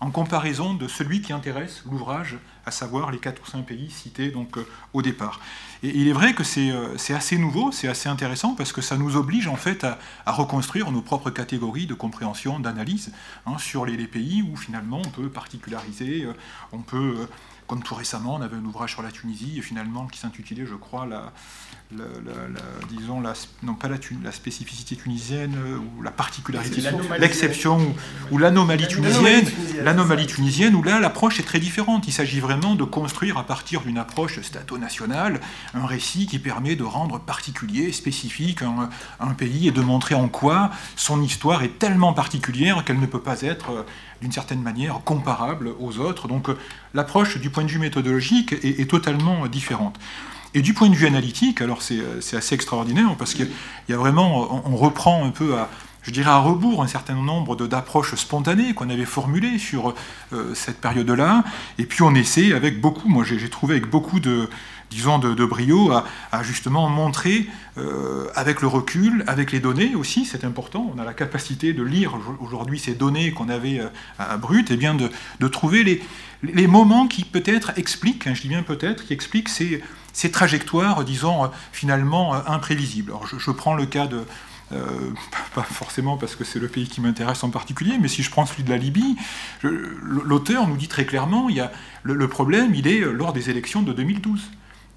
en comparaison de celui qui intéresse l'ouvrage, à savoir les quatre ou cinq pays cités donc, euh, au départ. Et il est vrai que euh, c'est assez nouveau, c'est assez intéressant, parce que ça nous oblige en fait à, reconstruire nos propres catégories de compréhension, d'analyse hein, sur les, pays où finalement on peut particulariser, euh, on peut comme tout récemment, on avait un ouvrage sur la Tunisie, finalement, qui s'intitulait, je crois, la, disons, la, non pas la, la, spécificité tunisienne, euh, ou la particularité, l'exception, ou, l'anomalie tunisienne, l'anomalie tunisienne, où là, l'approche est très différente. Il s'agit vraiment de construire à partir d'une approche stato-nationale un récit qui permet de rendre particulier, spécifique un, un pays, et de montrer en quoi son histoire est tellement particulière qu'elle ne peut pas être euh, d'une certaine manière comparable aux autres. Donc euh, l'approche du point de vue méthodologique est, totalement différente. Et du point de vue analytique, alors c'est euh, assez extraordinaire parce qu'il y a vraiment, on reprend un peu à, je dirais à rebours un certain nombre d'approches spontanées qu'on avait formulées sur euh, cette période-là, et puis on essaie avec beaucoup, moi j'ai trouvé avec beaucoup de, disons, de, brio, à, justement montrer, euh, avec le recul, avec les données aussi, c'est important, on a la capacité de lire aujourd'hui ces données qu'on avait à, brut, et bien de, trouver les, les moments qui peut-être expliquent, hein, je dis bien peut-être, qui expliquent ces, ces trajectoires, disons, finalement imprévisibles. Alors, je, prends le cas de, pas forcément parce que c'est le pays qui m'intéresse en particulier, mais si je prends celui de la Libye, l'auteur nous dit très clairement, il y a, le, problème, il est lors des élections de 2012.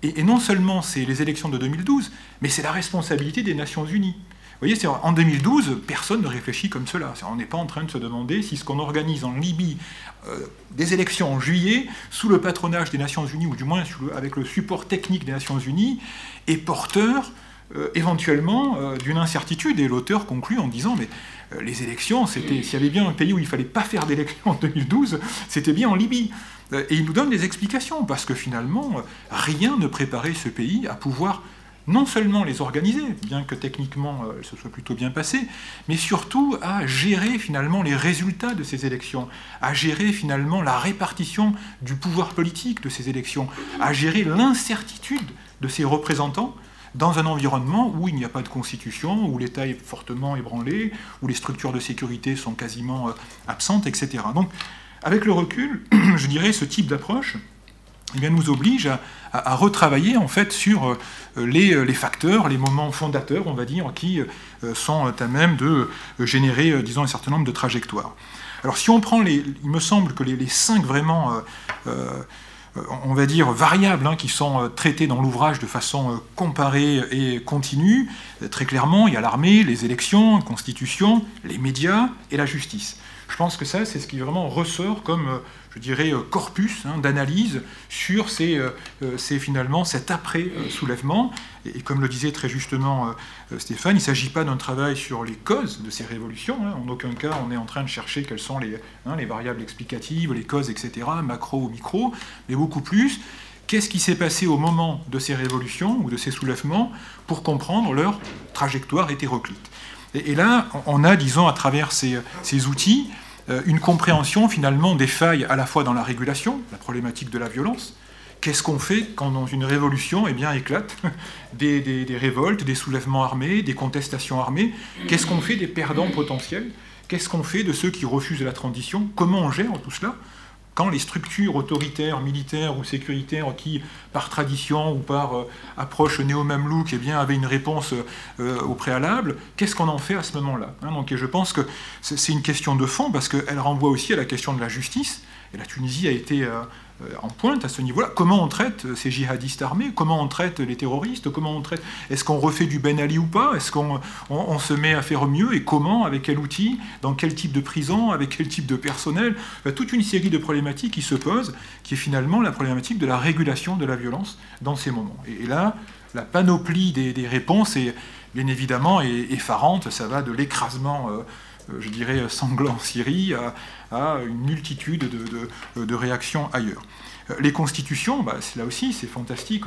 Et, et non seulement c'est les élections de 2012, mais c'est la responsabilité des Nations Unies. Vous voyez, en 2012, personne ne réfléchit comme cela. On n'est pas en train de se demander si ce qu'on organise en Libye, euh, des élections en juillet, sous le patronage des Nations Unies, ou du moins avec le support technique des Nations Unies, est porteur euh, éventuellement euh, d'une incertitude. Et l'auteur conclut en disant, mais les élections, c'était s'il y avait bien un pays où il ne fallait pas faire d'élections en 2012, c'était bien en Libye. Et il nous donne des explications, parce que finalement, rien ne préparait ce pays à pouvoir non seulement les organiser, bien que techniquement euh, ce soit plutôt bien passé, mais surtout à gérer finalement les résultats de ces élections, à gérer finalement la répartition du pouvoir politique de ces élections, à gérer l'incertitude de ces représentants dans un environnement où il n'y a pas de constitution, où l'État est fortement ébranlé, où les structures de sécurité sont quasiment euh, absentes, etc. Donc, avec le recul, je dirais, ce type d'approche eh nous oblige à, retravailler en fait sur euh, les, les, facteurs, les moments fondateurs, on va dire, qui euh, sont à même de générer, euh, disons, un certain nombre de trajectoires. Alors, si on prend les, il me semble que les, cinq vraiment, on va dire, variables hein, qui sont traitées dans l'ouvrage de façon comparée et continue, très clairement, il y a l'armée, les élections, la constitution, les médias et la justice. Je pense que ça, c'est ce qui vraiment ressort comme je dirais, euh, corpus hein, d'analyse sur ces, euh, euh, finalement cet après-soulèvement. Et, comme le disait très justement Stéphane, il ne s'agit pas d'un travail sur les causes de ces révolutions. Hein. En aucun cas, on est en train de chercher quelles sont les, hein, les variables explicatives, les causes, etc., macro ou micro, mais beaucoup plus qu'est-ce qui s'est passé au moment de ces révolutions ou de ces soulèvements pour comprendre leur trajectoire hétéroclite. Et, là, on a, disons, à travers ces, ces outils, euh, une compréhension finalement des failles à la fois dans la régulation, la problématique de la violence. Qu'est-ce qu'on fait quand dans une révolution eh bien, éclatent des, des, révoltes, des soulèvements armés, des contestations armées? Qu'est-ce qu'on fait des perdants potentiels? Qu'est-ce qu'on fait de ceux qui refusent la transition? Comment on gère tout cela? Quand les structures autoritaires, militaires ou sécuritaires qui, par tradition ou par euh, approche néo-mamelouk, eh avaient une réponse euh, au préalable, qu'est-ce qu'on en fait à ce moment-là hein? Je pense que c'est une question de fond parce qu'elle renvoie aussi à la question de la justice. Et la Tunisie a été euh, en pointe à ce niveau-là. Comment on traite ces djihadistes armés? Comment on traite les terroristes? Comment on traite Est-ce qu'on refait du Ben Ali ou pas? Est-ce qu'on on, se met à faire mieux? Et comment Avec quel outil? Dans quel type de prison? Avec quel type de personnel? Toute une série de problématiques qui se posent, qui est finalement la problématique de la régulation de la violence dans ces moments. Et, là, la panoplie des, réponses est bien évidemment effarante. Ça va de l'écrasement. Euh, euh, je dirais, sanglant en Syrie, à, une multitude de, réactions ailleurs. Euh, les constitutions, bah, là aussi, c'est fantastique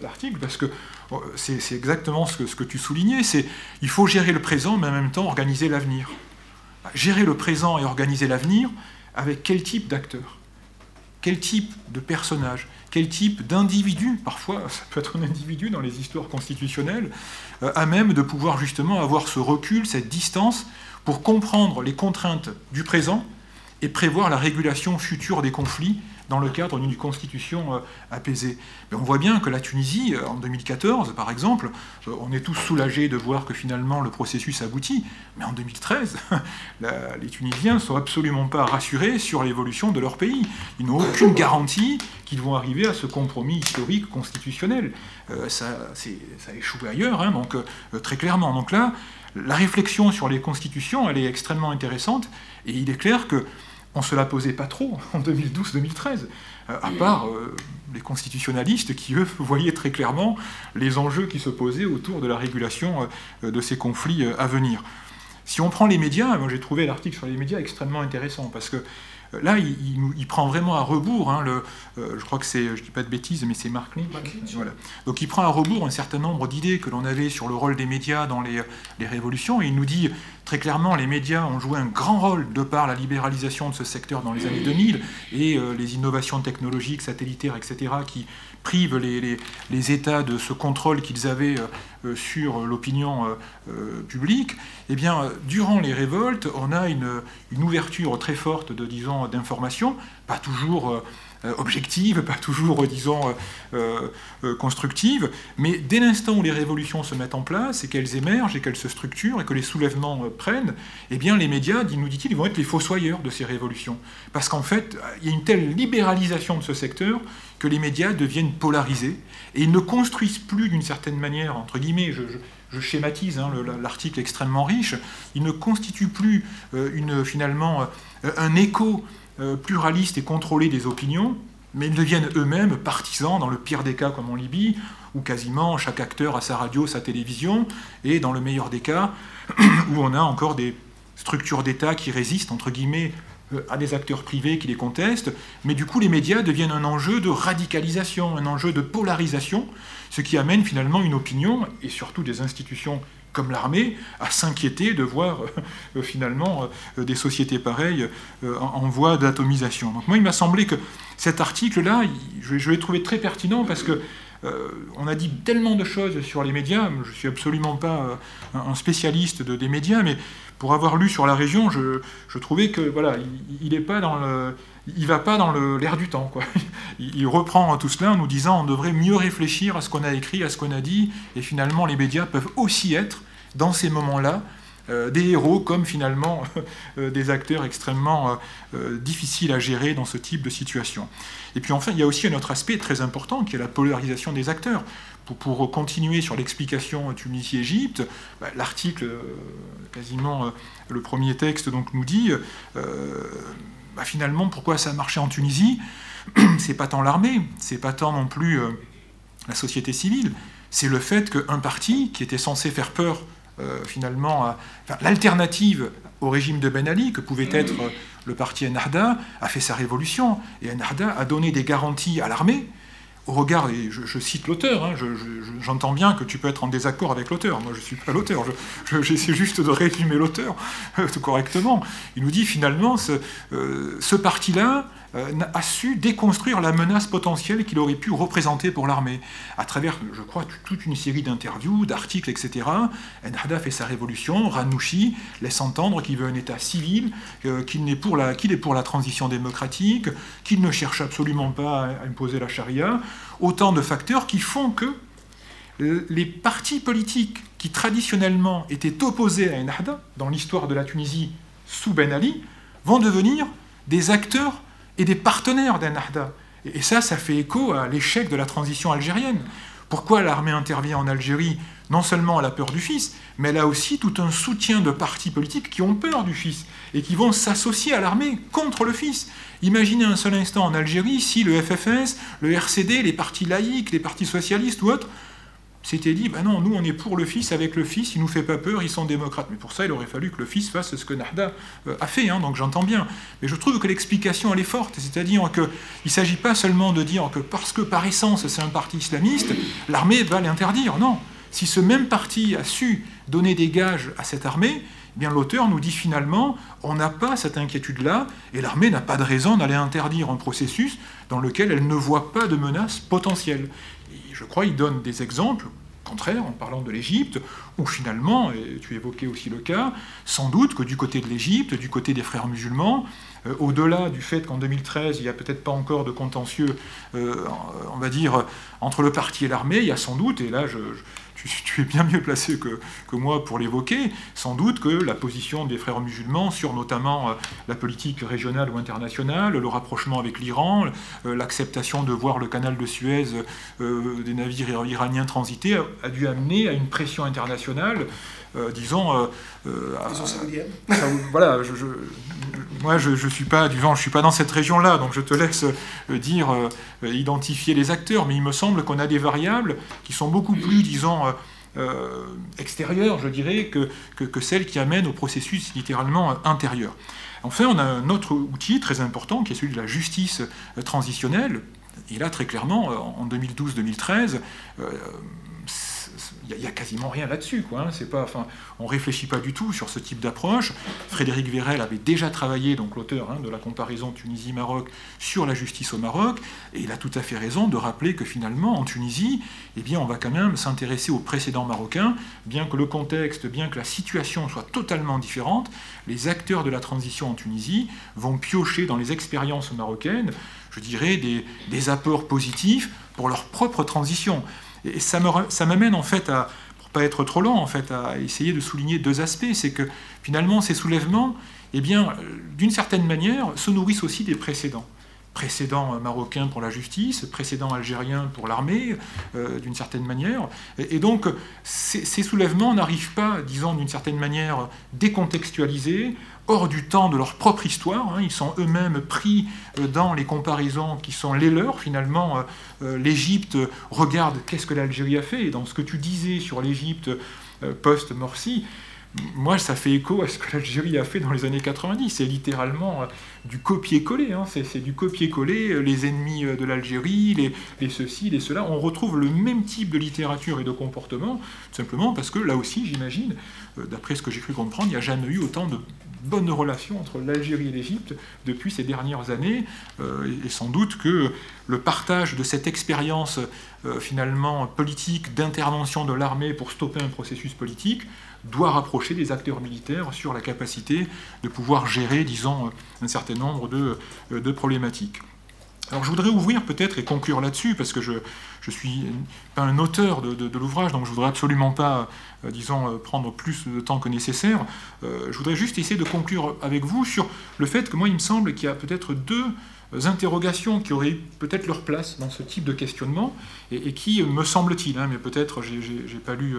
l'article, parce que oh, c'est exactement ce que, tu soulignais, c'est il faut gérer le présent, mais en même temps organiser l'avenir. Bah, gérer le présent et organiser l'avenir avec quel type d'acteurs? Quel type de personnage quel type d'individu, parfois ça peut être un individu dans les histoires constitutionnelles, euh, à même de pouvoir justement avoir ce recul, cette distance pour comprendre les contraintes du présent et prévoir la régulation future des conflits dans le cadre d'une constitution euh, apaisée. Mais on voit bien que la Tunisie, euh, en 2014 par exemple, euh, on est tous soulagés de voir que finalement le processus aboutit, mais en 2013, les Tunisiens ne sont absolument pas rassurés sur l'évolution de leur pays. Ils n'ont aucune garantie qu'ils vont arriver à ce compromis historique constitutionnel. ça, échoué ailleurs, hein, donc très clairement. Donc là, la réflexion sur les constitutions, elle est extrêmement intéressante, et il est clair que on se la posait pas trop en 2012-2013, euh, à part euh, les constitutionnalistes qui, eux, voyaient très clairement les enjeux qui se posaient autour de la régulation euh, de ces conflits à venir. Si on prend les médias, moi j'ai trouvé l'article sur les médias extrêmement intéressant, parce que Là, il, prend vraiment à rebours, hein, le, euh, je crois que c'est, je ne dis pas de bêtises, mais c'est Mark Lynch. Voilà. Donc il prend à rebours un certain nombre d'idées que l'on avait sur le rôle des médias dans les, révolutions, et il nous dit très clairement, les médias ont joué un grand rôle de par la libéralisation de ce secteur dans les années 2000, et euh, les innovations technologiques, satellitaires, etc., qui privent les, États de ce contrôle qu'ils avaient euh, euh, sur l'opinion euh, publique, eh bien, durant les révoltes, on a une, une ouverture très forte de, disons, d'informations, pas toujours objective, pas toujours, disons, constructive. Mais dès l'instant où les révolutions se mettent en place et qu'elles émergent et qu'elles se structurent et que les soulèvements prennent, eh bien, les médias, nous dit-il, vont être les fossoyeurs de ces révolutions. Parce qu'en fait, il y a une telle libéralisation de ce secteur que les médias deviennent polarisés et ne construisent plus d'une certaine manière, entre guillemets, je, schématise, hein, l'article extrêmement riche, il ne constitue plus euh, finalement euh, un écho euh, pluraliste et contrôlé des opinions, mais ils deviennent eux-mêmes partisans, dans le pire des cas comme en Libye, où quasiment chaque acteur a sa radio, sa télévision, et dans le meilleur des cas, où on a encore des structures d'État qui résistent, entre guillemets, à des acteurs privés qui les contestent, mais du coup les médias deviennent un enjeu de radicalisation, un enjeu de polarisation, ce qui amène finalement une opinion, et surtout des institutions comme l'armée, à s'inquiéter de voir euh, finalement euh, des sociétés pareilles euh, en, voie d'atomisation. Donc moi, il m'a semblé que cet article-là, je, l'ai trouvé très pertinent parce que on a dit tellement de choses sur les médias. Je ne suis absolument pas un spécialiste de, des médias, mais pour avoir lu sur la région, je, je trouvais que voilà, il n'est pas dans le il va pas dans l'air du temps. Quoi. Il reprend tout cela en nous disant on devrait mieux réfléchir à ce qu'on a écrit, à ce qu'on a dit, et finalement les médias peuvent aussi être, dans ces moments-là, euh, des héros comme finalement euh, des acteurs extrêmement euh, difficiles à gérer dans ce type de situation. Et puis enfin, il y a aussi un autre aspect très important qui est la polarisation des acteurs. Pour, continuer sur l'explication Tunisie-Égypte, bah, l'article, quasiment le premier texte, donc, nous dit bah, finalement, pourquoi ça a marché en Tunisie C'est pas tant l'armée, c'est pas tant non plus euh, la société civile, c'est le fait qu'un parti qui était censé faire peur, euh, finalement, l'alternative au régime de Ben Ali, que pouvait être euh, le parti Ennahda, a fait sa révolution, et Ennahda a donné des garanties à l'armée, au regard, et je, cite l'auteur, hein, j'entends bien que tu peux être en désaccord avec l'auteur, moi je ne suis pas l'auteur, j'essaie juste de résumer l'auteur correctement. Il nous dit finalement, ce, euh, parti-là euh, a su déconstruire la menace potentielle qu'il aurait pu représenter pour l'armée, à travers, je crois, toute une série d'interviews, d'articles, etc. Ennahda fait sa révolution, Ranouchi laisse entendre qu'il veut un État civil, euh, qu'il est, pour la, est pour la transition démocratique, qu'il ne cherche absolument pas à imposer la charia, autant de facteurs qui font que les partis politiques qui traditionnellement étaient opposés à Ennahda, dans l'histoire de la Tunisie sous Ben Ali, vont devenir des acteurs et des partenaires d'Ennahda. Et ça, ça fait écho à l'échec de la transition algérienne. Pourquoi l'armée intervient en Algérie Non seulement à la peur du fils, mais elle a aussi tout un soutien de partis politiques qui ont peur du fils et qui vont s'associer à l'armée contre le fils. Imaginez un seul instant en Algérie si le FFS, le RCD, les partis laïcs, les partis socialistes ou autres s'était dit, ben non, nous on est pour le fils, avec le fils, il nous fait pas peur, ils sont démocrates. Mais pour ça, il aurait fallu que le fils fasse ce que Narda euh, a fait, hein, donc j'entends bien. Mais je trouve que l'explication, elle est forte, c'est-à-dire qu'il ne s'agit pas seulement de dire que parce que par essence c'est un parti islamiste, l'armée va l'interdire. Non. Si ce même parti a su donner des gages à cette armée, eh bien l'auteur nous dit finalement, on n'a pas cette inquiétude-là, et l'armée n'a pas de raison d'aller interdire un processus dans lequel elle ne voit pas de menace potentielle je crois, il donne des exemples contraires en parlant de l'Égypte, où finalement, et tu évoquais aussi le cas, sans doute que du côté de l'Égypte, du côté des frères musulmans, euh, au-delà du fait qu'en 2013, il n'y a peut-être pas encore de contentieux, euh, on va dire, entre le parti et l'armée, il y a sans doute, et là je tu, es bien mieux placé que, moi pour l'évoquer, sans doute que la position des frères musulmans sur notamment euh, la politique régionale ou internationale, le rapprochement avec l'Iran, euh, l'acceptation de voir le canal de Suez euh, des navires iraniens transiter, a, dû amener à une pression internationale disons. voilà, moi je, je suis pas, disons, je suis pas dans cette région-là, donc je te laisse dire, identifier les acteurs, mais il me semble qu'on a des variables qui sont beaucoup plus, disons, euh, extérieure, je dirais, que, que, celle qui amène au processus littéralement intérieur. Enfin, on a un autre outil très important qui est celui de la justice transitionnelle. Et là, très clairement, en 2012-2013, il n'y a, quasiment rien là-dessus. Hein. c'est pas, enfin, on ne réfléchit pas du tout sur ce type d'approche. Frédéric Vérel avait déjà travaillé, donc l'auteur hein, de la comparaison Tunisie-Maroc, sur la justice au Maroc, et il a tout à fait raison de rappeler que finalement, en Tunisie, eh bien, on va quand même s'intéresser aux précédents marocains, bien que le contexte, bien que la situation soit totalement différente, les acteurs de la transition en Tunisie vont piocher dans les expériences marocaines, je dirais, des apports positifs pour leur propre transition. Et ça m'amène en fait à, pour pas être trop lent, en fait, à essayer de souligner deux aspects. C'est que finalement, ces soulèvements, eh bien, euh, d'une certaine manière, se nourrissent aussi des précédents précédents marocains pour la justice, précédents algériens pour l'armée, euh, d'une certaine manière. Et, donc, ces, ces soulèvements n'arrivent pas, disons, d'une certaine manière, décontextualisés, hors du temps de leur propre histoire. Hein. Ils sont eux-mêmes pris euh, dans les comparaisons qui sont les leurs. Finalement, euh, euh, l'Égypte regarde qu'est-ce que l'Algérie a fait. Dans ce que tu disais sur l'Égypte post-Morsi, moi, ça fait écho à ce que l'Algérie a fait dans les années 90. C'est littéralement du copier-coller. Hein. C'est du copier-coller. Les ennemis de l'Algérie, les, ceci, les cela. On retrouve le même type de littérature et de comportement, simplement parce que là aussi, j'imagine, d'après ce que j'ai cru comprendre, il n'y a jamais eu autant de bonne relation entre l'Algérie et l'Égypte depuis ces dernières années, euh, et sans doute que le partage de cette expérience euh, finalement politique d'intervention de l'armée pour stopper un processus politique doit rapprocher des acteurs militaires sur la capacité de pouvoir gérer, disons, un certain nombre de, euh, de problématiques. Alors je voudrais ouvrir peut-être et conclure là-dessus, parce que je ne suis pas un auteur de, l'ouvrage, donc je voudrais absolument pas, euh, disons, euh, prendre plus de temps que nécessaire. Euh, je voudrais juste essayer de conclure avec vous sur le fait que moi, il me semble qu'il y a peut-être deux interrogations qui auraient peut-être leur place dans ce type de questionnement, et, qui, me semble-t-il, hein, mais peut-être j'ai pas lu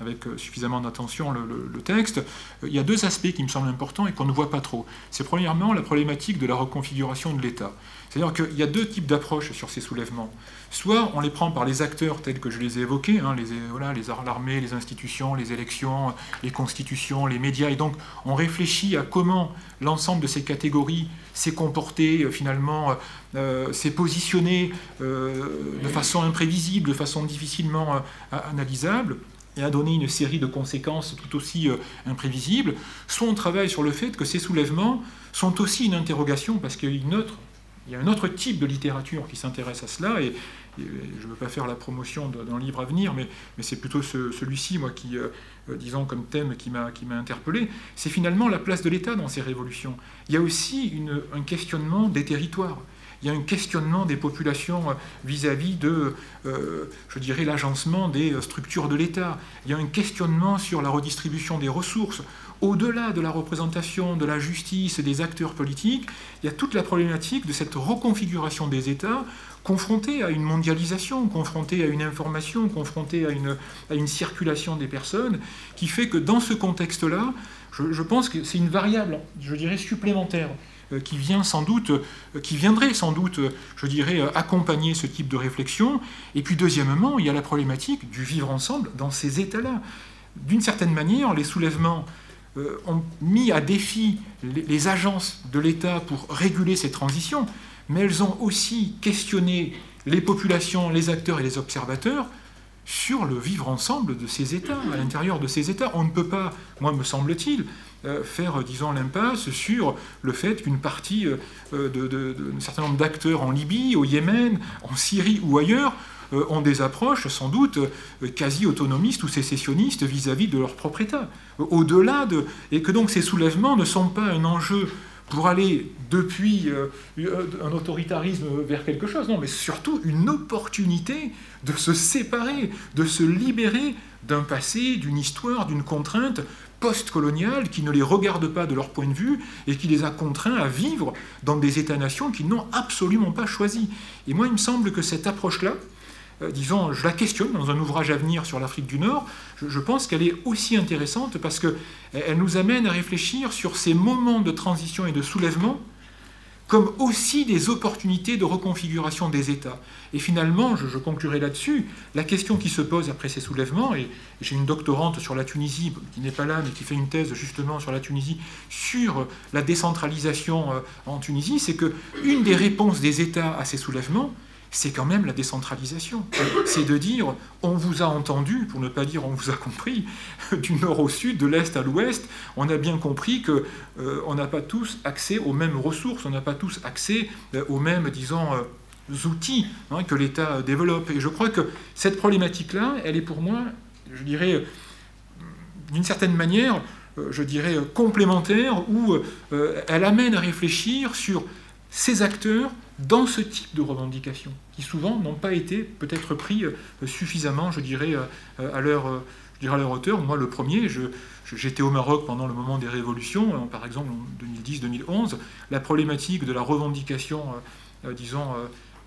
avec suffisamment d'attention le, texte, il y a deux aspects qui me semblent importants et qu'on ne voit pas trop. C'est premièrement la problématique de la reconfiguration de l'État. C'est-à-dire qu'il y a deux types d'approches sur ces soulèvements. Soit on les prend par les acteurs tels que je les ai évoqués, hein, les, voilà, les l'armée, les institutions, les élections, les constitutions, les médias, et donc on réfléchit à comment l'ensemble de ces catégories s'est comporté, euh, finalement, euh, euh, s'est positionné de façon imprévisible, de façon difficilement analysable et a donné une série de conséquences tout aussi imprévisibles, soit on travaille sur le fait que ces soulèvements sont aussi une interrogation, parce qu'il y a une autre il y a un autre type de littérature qui s'intéresse à cela, et, je ne veux pas faire la promotion d'un livre à venir, mais, c'est plutôt celui-ci, moi, qui, euh, euh, disons, comme thème qui m'a interpellé, c'est finalement la place de l'État dans ces révolutions. Il y a aussi un questionnement des territoires. Il y a un questionnement des populations euh, vis-à-vis de, je dirais, l'agencement des structures de l'État. Il y a un questionnement sur la redistribution des ressources au-delà de la représentation de la justice et des acteurs politiques, il y a toute la problématique de cette reconfiguration des États confrontés à une mondialisation, confrontés à une information, confrontés à une, circulation des personnes, qui fait que dans ce contexte-là, je, pense que c'est une variable, je dirais, supplémentaire euh, qui vient sans doute, euh, viendrait sans doute, je dirais, euh, accompagner ce type de réflexion. Et puis deuxièmement, il y a la problématique du vivre ensemble dans ces États-là. D'une certaine manière, les soulèvements euh, ont mis à défi les, agences de l'État pour réguler ces transitions, mais elles ont aussi questionné les populations, les acteurs et les observateurs sur le vivre ensemble de ces États, à l'intérieur de ces États. On ne peut pas, moi me semble-t-il, euh, faire, disons, l'impasse sur le fait qu'une partie euh, d'un certain nombre d'acteurs en Libye, au Yémen, en Syrie ou ailleurs euh, ont des approches sans doute euh, quasi autonomistes ou sécessionnistes vis-à-vis de leur propre État. Au-delà de. Et que donc ces soulèvements ne sont pas un enjeu pour aller depuis euh, un autoritarisme vers quelque chose, non, mais surtout une opportunité de se séparer, de se libérer d'un passé, d'une histoire, d'une contrainte post-coloniale qui ne les regarde pas de leur point de vue et qui les a contraints à vivre dans des États-nations qu'ils n'ont absolument pas choisis. Et moi, il me semble que cette approche-là, euh, disons, je la questionne dans un ouvrage à venir sur l'Afrique du Nord, je, pense qu'elle est aussi intéressante parce qu'elle nous amène à réfléchir sur ces moments de transition et de soulèvement comme aussi des opportunités de reconfiguration des États. Et finalement, je, conclurai là-dessus, la question qui se pose après ces soulèvements, et j'ai une doctorante sur la Tunisie, qui n'est pas là, mais qui fait une thèse justement sur la Tunisie, sur la décentralisation euh, en Tunisie, c'est que une des réponses des États à ces soulèvements, c'est quand même la décentralisation. C'est de dire on vous a entendu, pour ne pas dire on vous a compris, du nord au sud, de l'est à l'ouest, on a bien compris que euh, on n'a pas tous accès aux mêmes ressources, on n'a pas tous accès euh, aux mêmes, disons, euh, outils hein, que l'État développe. Et je crois que cette problématique-là, elle est pour moi, je dirais, d'une certaine manière, je dirais, complémentaire, où elle amène à réfléchir sur ces acteurs dans ce type de revendications, qui souvent n'ont pas été peut-être pris euh, suffisamment, je dirais, euh, à leur, euh, je dirais à leur hauteur. Moi, le premier, j'étais au Maroc pendant le moment des révolutions, par exemple en 2010-2011, la problématique de la revendication, disons,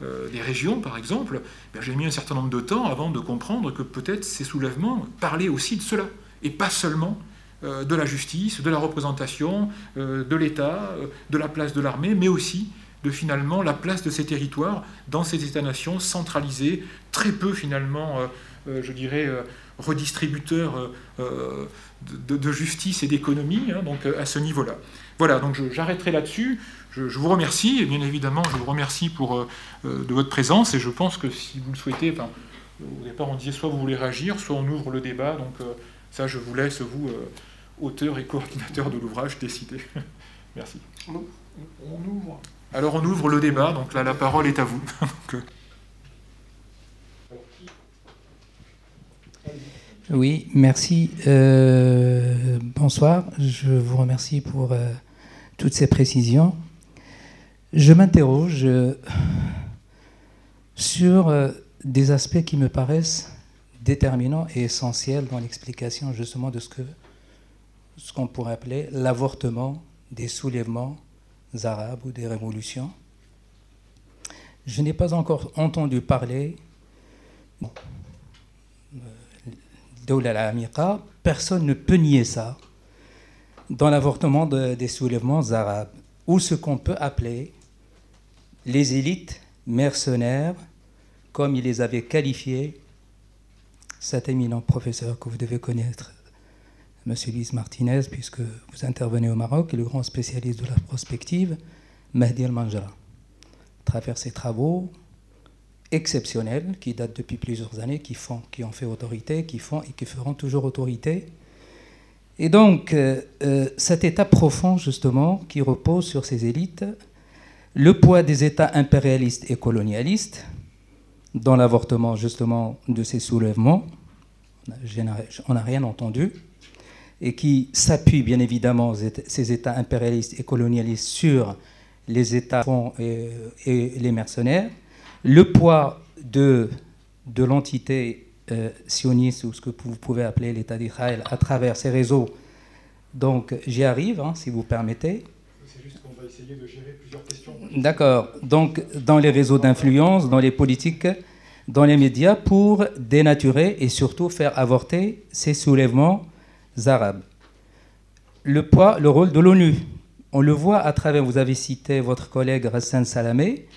des régions, par exemple, ben, j'ai mis un certain nombre de temps avant de comprendre que peut-être ces soulèvements parlaient aussi de cela, et pas seulement de la justice, de la représentation, de l'État, de la place de l'armée, mais aussi de finalement la place de ces territoires dans ces États-nations centralisés, très peu finalement, euh, euh, je dirais, euh, redistributeurs de, justice et d'économie, hein, donc à ce niveau-là. Voilà, donc j'arrêterai là-dessus. Je, vous remercie, et bien évidemment, je vous remercie pour de votre présence, et je pense que si vous le souhaitez, enfin, au départ on disait soit vous voulez réagir, soit on ouvre le débat, donc ça je vous laisse, vous, auteur et coordinateur de l'ouvrage, décider. Merci. On ouvre. Alors on ouvre le débat, donc là la parole est à vous. Euh. Oui, merci. Euh, bonsoir, je vous remercie pour euh, toutes ces précisions. Je m'interroge sur des aspects qui me paraissent déterminants et essentiels dans l'explication justement de ce que ce qu'on pourrait appeler l'avortement des soulèvements arabes ou des révolutions. Je n'ai pas encore entendu parler d'Oula Personne ne peut nier ça dans l'avortement des soulèvements arabes, ou ce qu'on peut appeler les élites mercenaires, comme il les avait qualifiés, cet éminent professeur que vous devez connaître, Monsieur Luis Martinez, puisque vous intervenez au Maroc, et le grand spécialiste de la prospective, Mahdi El-Manjara. À travers ses travaux exceptionnels, qui datent depuis plusieurs années, qui, font, qui ont fait autorité, qui font et qui feront toujours autorité. Et donc, euh, euh, cet état profond, justement, qui repose sur ces élites, le poids des États impérialistes et colonialistes, dans l'avortement, justement, de ces soulèvements, on n'a rien entendu, et qui s'appuie bien évidemment, ces États impérialistes et colonialistes, sur les États et, et les mercenaires, le poids de, de l'entité euh, sioniste, ou ce que vous pouvez appeler l'État d'Israël, à travers ces réseaux. Donc j'y arrive, hein, si vous permettez. C'est juste qu'on va essayer de gérer plusieurs questions. D'accord. Donc dans les réseaux d'influence, dans les politiques, dans les médias, pour dénaturer et surtout faire avorter ces soulèvements arabes. Le poids, le rôle de l'ONU. On le voit à travers, vous avez cité votre collègue Hassan Salamé.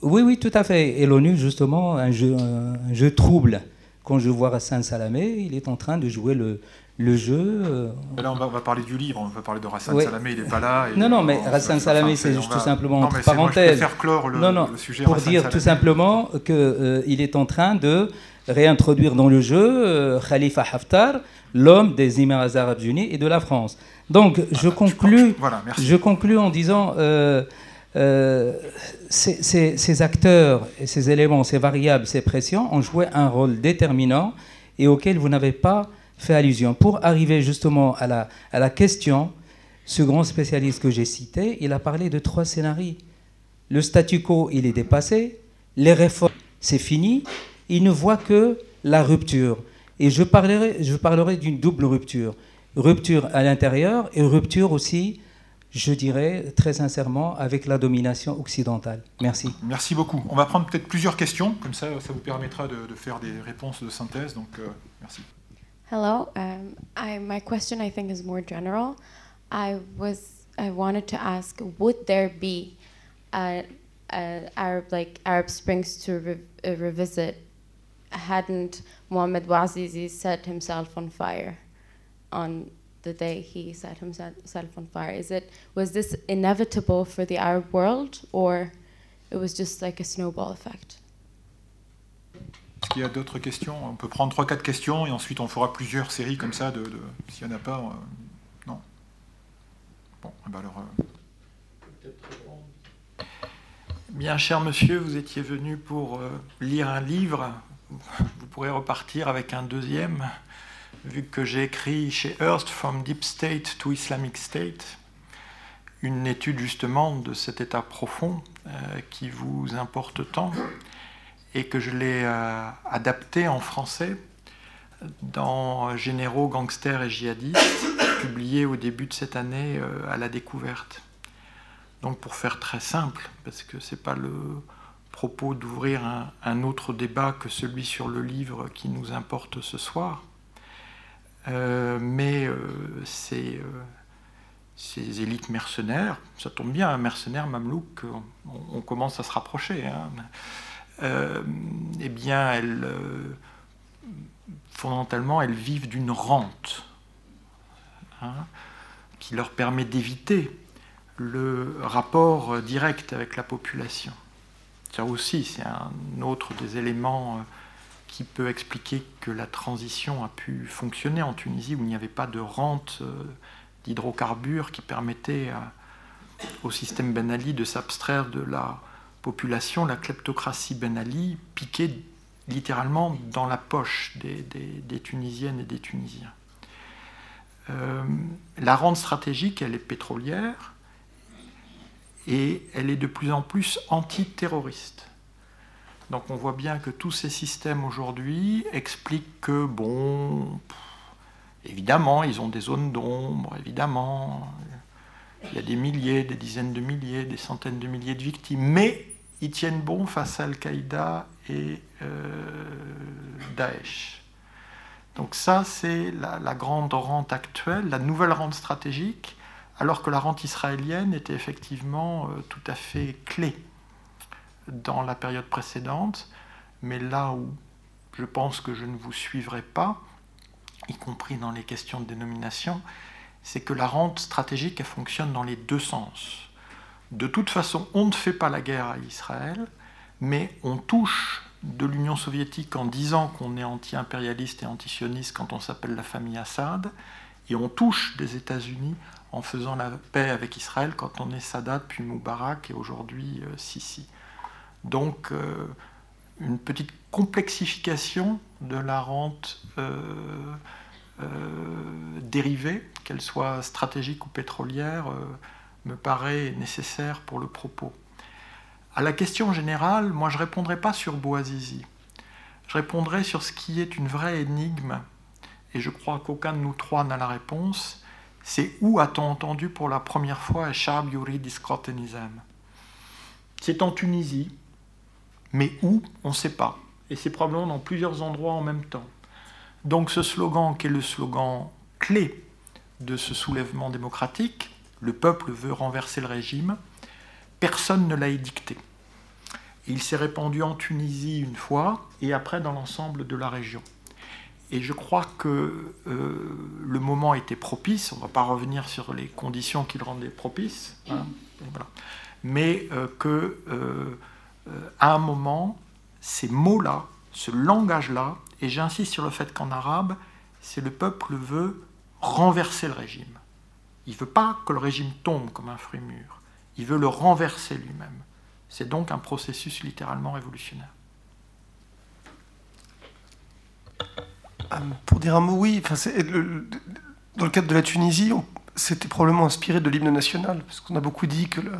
Oui, oui, tout à fait. Et l'ONU, justement, un jeu, trouble. Quand je vois Hassan Salamé, il est en train de jouer le, le jeu. Euh, là, on va, parler du livre, on va parler de Hassan Salamé, il n'est pas là. non, non, mais Hassan Salamé, c'est tout simplement entre parenthèse. faire clore le, non, non, sujet. Pour dire tout simplement qu'il euh, est en train de réintroduire dans le jeu euh, Khalifa Haftar, l'homme des Émirats arabes unis et de la France. Donc, je, conclus, je conclus en disant. ces, ces, acteurs, et ces éléments, ces variables, ces pressions ont joué un rôle déterminant et auquel vous n'avez pas fait allusion. Pour arriver justement à la, à la question, ce grand spécialiste que j'ai cité, il a parlé de trois scénarios. Le statu quo, il est dépassé, les réformes, c'est fini, il ne voit que la rupture. Et je parlerai, je parlerai d'une double rupture. Rupture à l'intérieur et rupture aussi, je dirais très sincèrement, avec la domination occidentale. Merci. Merci beaucoup. On va prendre peut-être plusieurs questions, comme ça, ça vous permettra de, faire des réponses de synthèse. Donc, euh, merci. Hello. Um, I, my question, I think, is more general. I was I wanted to ask, would there be a, a Arab like Arab Springs to re, uh, revisit? Hadn't Mohammed Bouazizi set himself on fire on the day he set himself on fire? Is it was this inevitable for the Arab world, or it was just like a snowball effect. Est-ce qu'il y a d'autres questions On peut prendre 3-4 questions et ensuite on fera plusieurs séries comme ça. De, S'il n'y en a pas, euh, non. Bon, eh ben alors. Euh... Bien, cher monsieur, vous étiez venu pour euh, lire un livre. Vous pourrez repartir avec un deuxième, vu que j'ai écrit chez Hearst From Deep State to Islamic State, une étude justement de cet état profond qui vous importe tant, et que je l'ai euh, adapté en français dans Généraux, gangsters et djihadistes, publié au début de cette année euh, à la découverte. Donc pour faire très simple, parce que ce n'est pas le propos d'ouvrir un, autre débat que celui sur le livre qui nous importe ce soir, euh, mais ces élites mercenaires, ça tombe bien, un mercenaire mamelouk, on, on, commence à se rapprocher, hein, eh bien elles, fondamentalement, elles vivent d'une rente hein, qui leur permet d'éviter le rapport direct avec la population. Ça aussi, c'est un autre des éléments qui peut expliquer que la transition a pu fonctionner en Tunisie, où il n'y avait pas de rente d'hydrocarbures qui permettait au système Ben Ali de s'abstraire de la population. La kleptocratie Ben Ali piquait littéralement dans la poche des, Tunisiennes et des Tunisiens. Euh, la rente stratégique, elle est pétrolière, et elle est de plus en plus antiterroriste. Donc on voit bien que tous ces systèmes aujourd'hui expliquent que, bon, évidemment, ils ont des zones d'ombre, évidemment, il y a des milliers, des dizaines de milliers, des centaines de milliers de victimes, mais ils tiennent bon face à Al-Qaïda et euh, Daesh. Donc ça, c'est la, grande rente actuelle, la nouvelle rente stratégique alors que la rente israélienne était effectivement euh, tout à fait clé dans la période précédente, mais là où je pense que je ne vous suivrai pas, y compris dans les questions de dénomination, c'est que la rente stratégique elle fonctionne dans les deux sens. De toute façon, on ne fait pas la guerre à Israël, mais on touche de l'Union soviétique en disant qu'on est anti-impérialiste et anti-sioniste quand on s'appelle la famille Assad, et on touche des États-Unis en faisant la paix avec Israël quand on est Sadat, puis Moubarak et aujourd'hui euh, Sisi. Donc euh, une petite complexification de la rente euh, dérivée, qu'elle soit stratégique ou pétrolière, me paraît nécessaire pour le propos. À la question générale, moi je ne répondrai pas sur Bouazizi. Je répondrai sur ce qui est une vraie énigme, et je crois qu'aucun de nous trois n'a la réponse, c'est où a-t-on entendu pour la première fois Eshab Yuri Diskrotenizam C'est en Tunisie, mais où, on ne sait pas. Et c'est probablement dans plusieurs endroits en même temps. Donc ce slogan, qui est le slogan clé de ce soulèvement démocratique, le peuple veut renverser le régime, personne ne l'a édicté. Il s'est répandu en Tunisie une fois et après dans l'ensemble de la région. Et je crois que euh, le moment était propice, on ne va pas revenir sur les conditions qui le rendaient propice, hein, mais euh, que euh, à un moment, ces mots-là, ce langage-là, et j'insiste sur le fait qu'en arabe, c'est le peuple veut renverser le régime. Il ne veut pas que le régime tombe comme un fruit mûr. Il veut le renverser lui-même. C'est donc un processus littéralement révolutionnaire. Pour dire un mot, oui. Dans le cadre de la Tunisie, c'était probablement inspiré de l'hymne national, parce qu'on a beaucoup dit que le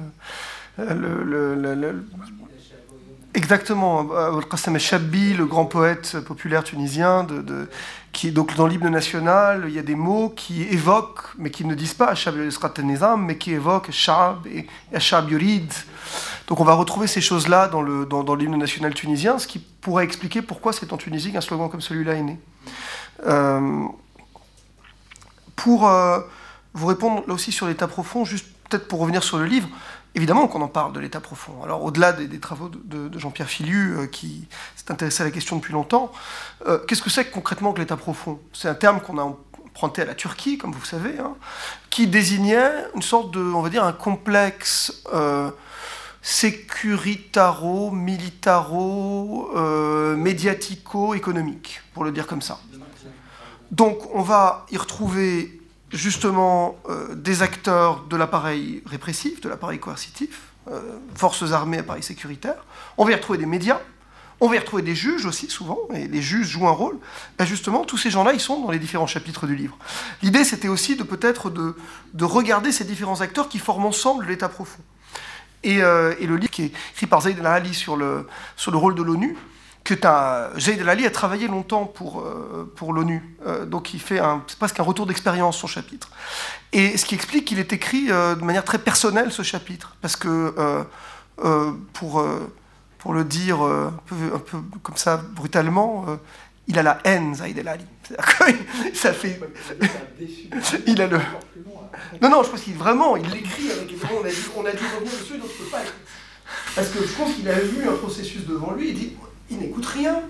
Exactement, Al-Qassam al-Shabbi, le grand poète populaire tunisien, de, de, donc dans l'hymne national, il y a des mots qui évoquent, mais qui ne disent pas Ashab nizam mais qui évoquent Shab et Ashab Yurid. Donc on va retrouver ces choses-là dans l'hymne dans, dans national tunisien, ce qui pourrait expliquer pourquoi c'est en Tunisie qu'un slogan comme celui-là est né. Euh, pour euh, vous répondre là aussi sur l'état profond, juste peut-être pour revenir sur le livre, Évidemment qu'on en parle de l'état profond. Alors au-delà des, travaux de, Jean-Pierre Filu, euh, qui s'est intéressé à la question depuis longtemps, euh, qu'est-ce que c'est concrètement que l'état profond? C'est un terme qu'on a emprunté à la Turquie, comme vous savez, hein, qui désignait une sorte de, on va dire, un complexe euh, sécuritaro, militaro, euh, médiatico-économique, pour le dire comme ça. Donc on va y retrouver justement euh, des acteurs de l'appareil répressif, de l'appareil coercitif, euh, forces armées, appareil sécuritaire. On va y retrouver des médias, on va y retrouver des juges aussi souvent, et les juges jouent un rôle. Ben justement, tous ces gens-là, ils sont dans les différents chapitres du livre. L'idée, c'était aussi de peut-être de, de regarder ces différents acteurs qui forment ensemble l'État profond. Et, euh, et, le livre qui est écrit par Zaid El Ali sur le, sur le rôle de l'ONU, que Zaid El Ali a travaillé longtemps pour, euh, pour l'ONU, euh, donc il fait un, presque un retour d'expérience son chapitre. Et ce qui explique qu'il est écrit euh, de manière très personnelle ce chapitre, parce que euh, euh, pour, pour le dire un peu, un, peu, comme ça brutalement, il a la haine, Zaid El Ali. Ça fait. il a le. Non, non, je pense qu'il vraiment, il l'écrit avec. On a, dû, on a dû revenir dessus, donc je peux pas. Parce que je pense qu'il a vu un processus devant lui, il dit il n'écoute rien.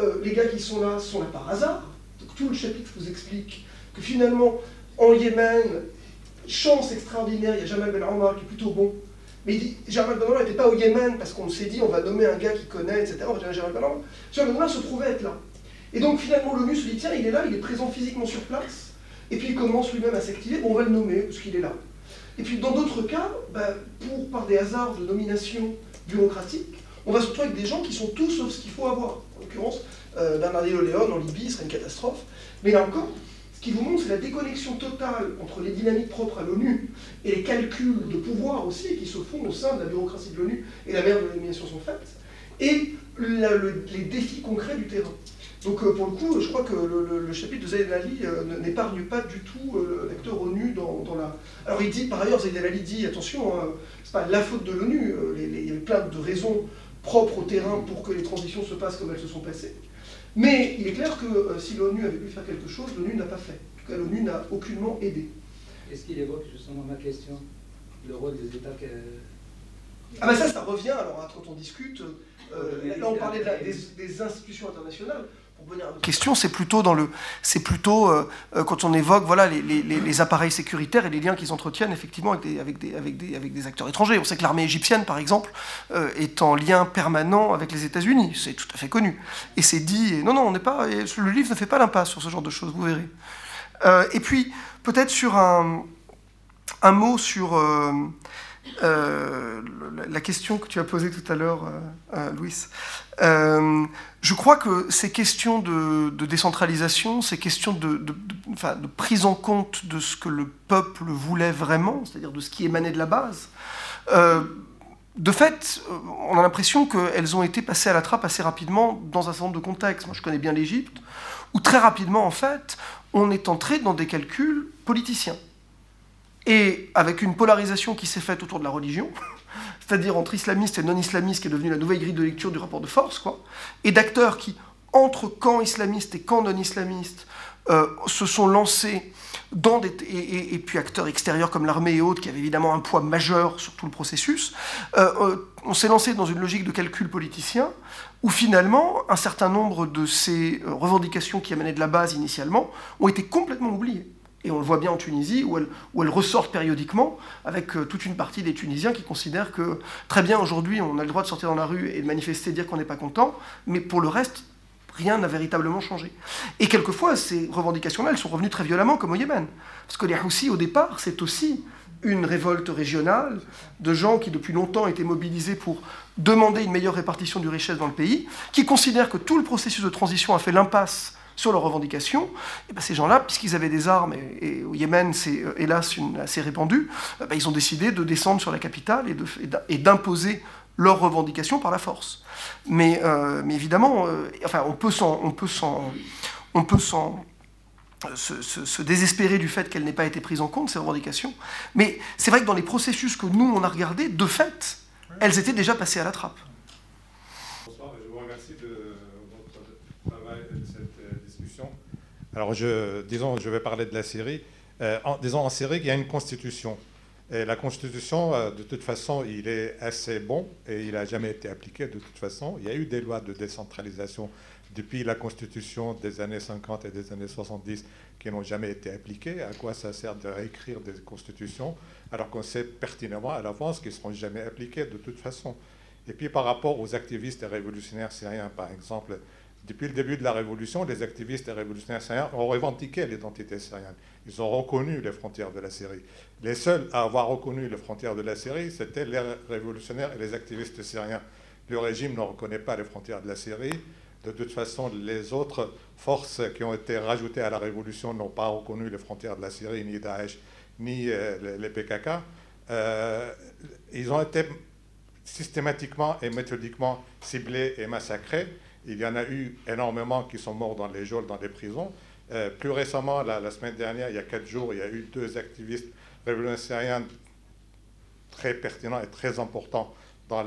Euh, les gars qui sont là sont là par hasard. Tout le chapitre vous explique que finalement, en Yémen, chance extraordinaire, il y a Jamal Ben Omar qui est plutôt bon. Mais il dit, Jamal Ben n'était pas au Yémen parce qu'on s'est dit on va nommer un gars qui connaît, etc. On va dire Jamal Ben Omar. Jamal Ben se trouvait être là. Et donc finalement l'ONU se dit tiens, il est là, il est présent physiquement sur place. Et puis il commence lui-même à s'activer, on va le nommer parce qu'il est là. Et puis dans d'autres cas, pour, par des hasards de nomination bureaucratique, on va se retrouver avec des gens qui sont tous sauf ce qu'il faut avoir. En l'occurrence, euh, Bernardino Léon en Libye serait une catastrophe. Mais là encore, ce qui vous montre, c'est la déconnexion totale entre les dynamiques propres à l'ONU et les calculs de pouvoir aussi qui se font au sein de la bureaucratie de l'ONU et la manière dont les nominations sont faites, et les défis concrets du terrain. Donc euh, pour le coup, je crois que le, chapitre de Zaid Ali euh, n'épargne pas du tout l'acteur ONU dans, dans, la... Alors il dit, par ailleurs, Zaid Ali dit, attention, hein, c'est pas la faute de l'ONU, il y avait plein de raisons propres au terrain pour que les transitions se passent comme elles se sont passées. Mais il est clair que euh, si l'ONU avait pu faire quelque chose, l'ONU n'a pas fait. En tout cas, l'ONU n'a aucunement aidé. Est-ce qu'il évoque justement ma question, le rôle des États que... Ah ben ça, ça revient, alors quand on discute, euh, là on parlait de la, des, des, institutions internationales, question, c'est plutôt plutôt euh, quand on évoque les, appareils sécuritaires et les liens qu'ils entretiennent effectivement avec des, acteurs étrangers. On sait que l'armée égyptienne, par exemple, euh, est en lien permanent avec les États-Unis. C'est tout à fait connu. Et c'est dit. Non, non, on n'est pas. le livre ne fait pas l'impasse sur ce genre de choses. Vous verrez. Euh, et puis peut-être sur un, mot sur euh, la question que tu as posée tout à l'heure, euh, euh, Louis. Je crois que ces questions de, décentralisation, ces questions de, prise en compte de ce que le peuple voulait vraiment, c'est-à-dire de ce qui émanait de la base, de fait, on a l'impression qu'elles ont été passées à la trappe assez rapidement dans un certain nombre de contextes. Moi, je connais bien l'Égypte, où très rapidement, en fait, on est entré dans des calculs politiciens et avec une polarisation qui s'est faite autour de la religion, c'est-à-dire entre islamistes et non-islamistes, qui est devenue la nouvelle grille de lecture du rapport de force, quoi, et d'acteurs qui, entre camps islamistes et camps non-islamistes, euh, se sont lancés dans des, et, puis acteurs extérieurs comme l'armée et autres, qui avaient évidemment un poids majeur sur tout le processus, euh, euh, on s'est lancé dans une logique de calcul politicien, où finalement, un certain nombre de ces revendications qui amenaient de la base initialement ont été complètement oubliées. Et on le voit bien en Tunisie, où elles, où ressortent périodiquement, avec euh, toute une partie des Tunisiens qui considèrent que, très bien, aujourd'hui, on a le droit de sortir dans la rue et de manifester, dire qu'on n'est pas content, mais pour le reste, rien n'a véritablement changé. Et quelquefois, ces revendications-là, elles sont revenues très violemment, comme au Yémen. Parce que les Houthis, au départ, c'est aussi une révolte régionale de gens qui, depuis longtemps, étaient mobilisés pour demander une meilleure répartition du richesse dans le pays, qui considèrent que tout le processus de transition a fait l'impasse sur leurs revendications, et ben ces gens-là, puisqu'ils avaient des armes, et, au Yémen c'est euh, hélas assez répandu, ben ils ont décidé de descendre sur la capitale et d'imposer leurs revendications par la force. Mais, euh, mais évidemment, euh, enfin, on peut s'en, on peut s'en, on peut s'en se, se, se, désespérer du fait qu'elles n'aient pas été prises en compte, ces revendications. Mais c'est vrai que dans les processus que nous, on a regardés, de fait, elles étaient déjà passées à la trappe. Bonsoir, je vous remercie de votre travail et de cette discussion. Alors, je, disons, je vais parler de la Syrie. Euh, en, disons, en Syrie, il y a une constitution. Et la Constitution, euh, de toute façon, il est assez bon et il n'a jamais été appliqué de toute façon. Il y a eu des lois de décentralisation depuis la Constitution des années 50 et des années 70 qui n'ont jamais été appliquées. À quoi ça sert de réécrire des constitutions alors qu'on sait pertinemment à l'avance qu'ils ne seront jamais appliquées de toute façon? Et puis par rapport aux activistes et révolutionnaires syriens, par exemple, depuis le début de la révolution, les activistes et révolutionnaires syriens ont revendiqué l'identité syrienne. Ils ont reconnu les frontières de la Syrie. Les seuls à avoir reconnu les frontières de la Syrie, c'était les révolutionnaires et les activistes syriens. Le régime ne reconnaît pas les frontières de la Syrie. De toute façon, les autres forces qui ont été rajoutées à la révolution n'ont pas reconnu les frontières de la Syrie, ni Daesh, ni euh, les PKK. Euh, ils ont été systématiquement et méthodiquement ciblés et massacrés. Il y en a eu énormément qui sont morts dans les geôles, dans les prisons. Euh, plus récemment, la, semaine dernière, il y a quatre jours, il y a eu deux activistes révolutionnaires très pertinents et très importants dans,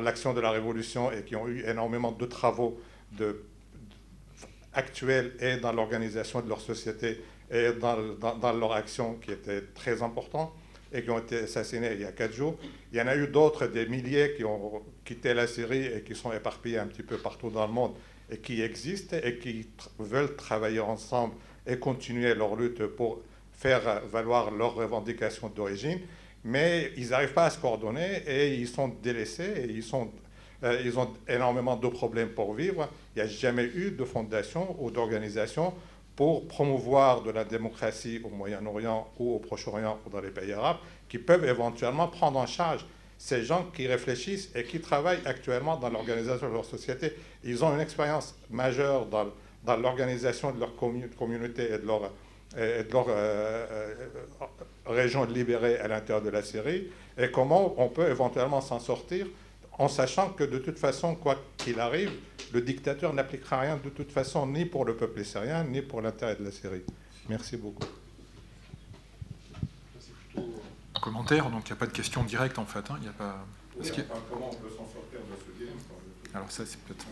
l'action de la révolution et qui ont eu énormément de travaux actuels et dans l'organisation de leur société et dans, leur action qui étaient très importants et qui ont été assassinés il y a quatre jours. Il y en a eu d'autres, des milliers qui ont quitté la Syrie et qui sont éparpillés un petit peu partout dans le monde et qui existent et qui veulent travailler ensemble et continuer leur lutte pour faire valoir leurs revendications d'origine, mais ils n'arrivent pas à se coordonner et ils sont délaissés et ils, sont, euh, ils ont énormément de problèmes pour vivre. Il n'y a jamais eu de fondation ou d'organisation pour promouvoir de la démocratie au Moyen-Orient ou au Proche-Orient ou dans les pays arabes qui peuvent éventuellement prendre en charge ces gens qui réfléchissent et qui travaillent actuellement dans l'organisation de leur société. Ils ont une expérience majeure dans, l'organisation de leur communauté et de leur, et de leur euh, euh, région libérée à l'intérieur de la Syrie, et comment on peut éventuellement s'en sortir en sachant que de toute façon, quoi qu'il arrive, le dictateur n'appliquera rien de toute façon, ni pour le peuple syrien, ni pour l'intérêt de la Syrie. Merci beaucoup commentaire, donc il n'y a pas de question directe en fait. Hein. Il y a pas... comment on peut s'en sortir de ce dilemme Alors ça c'est peut-être...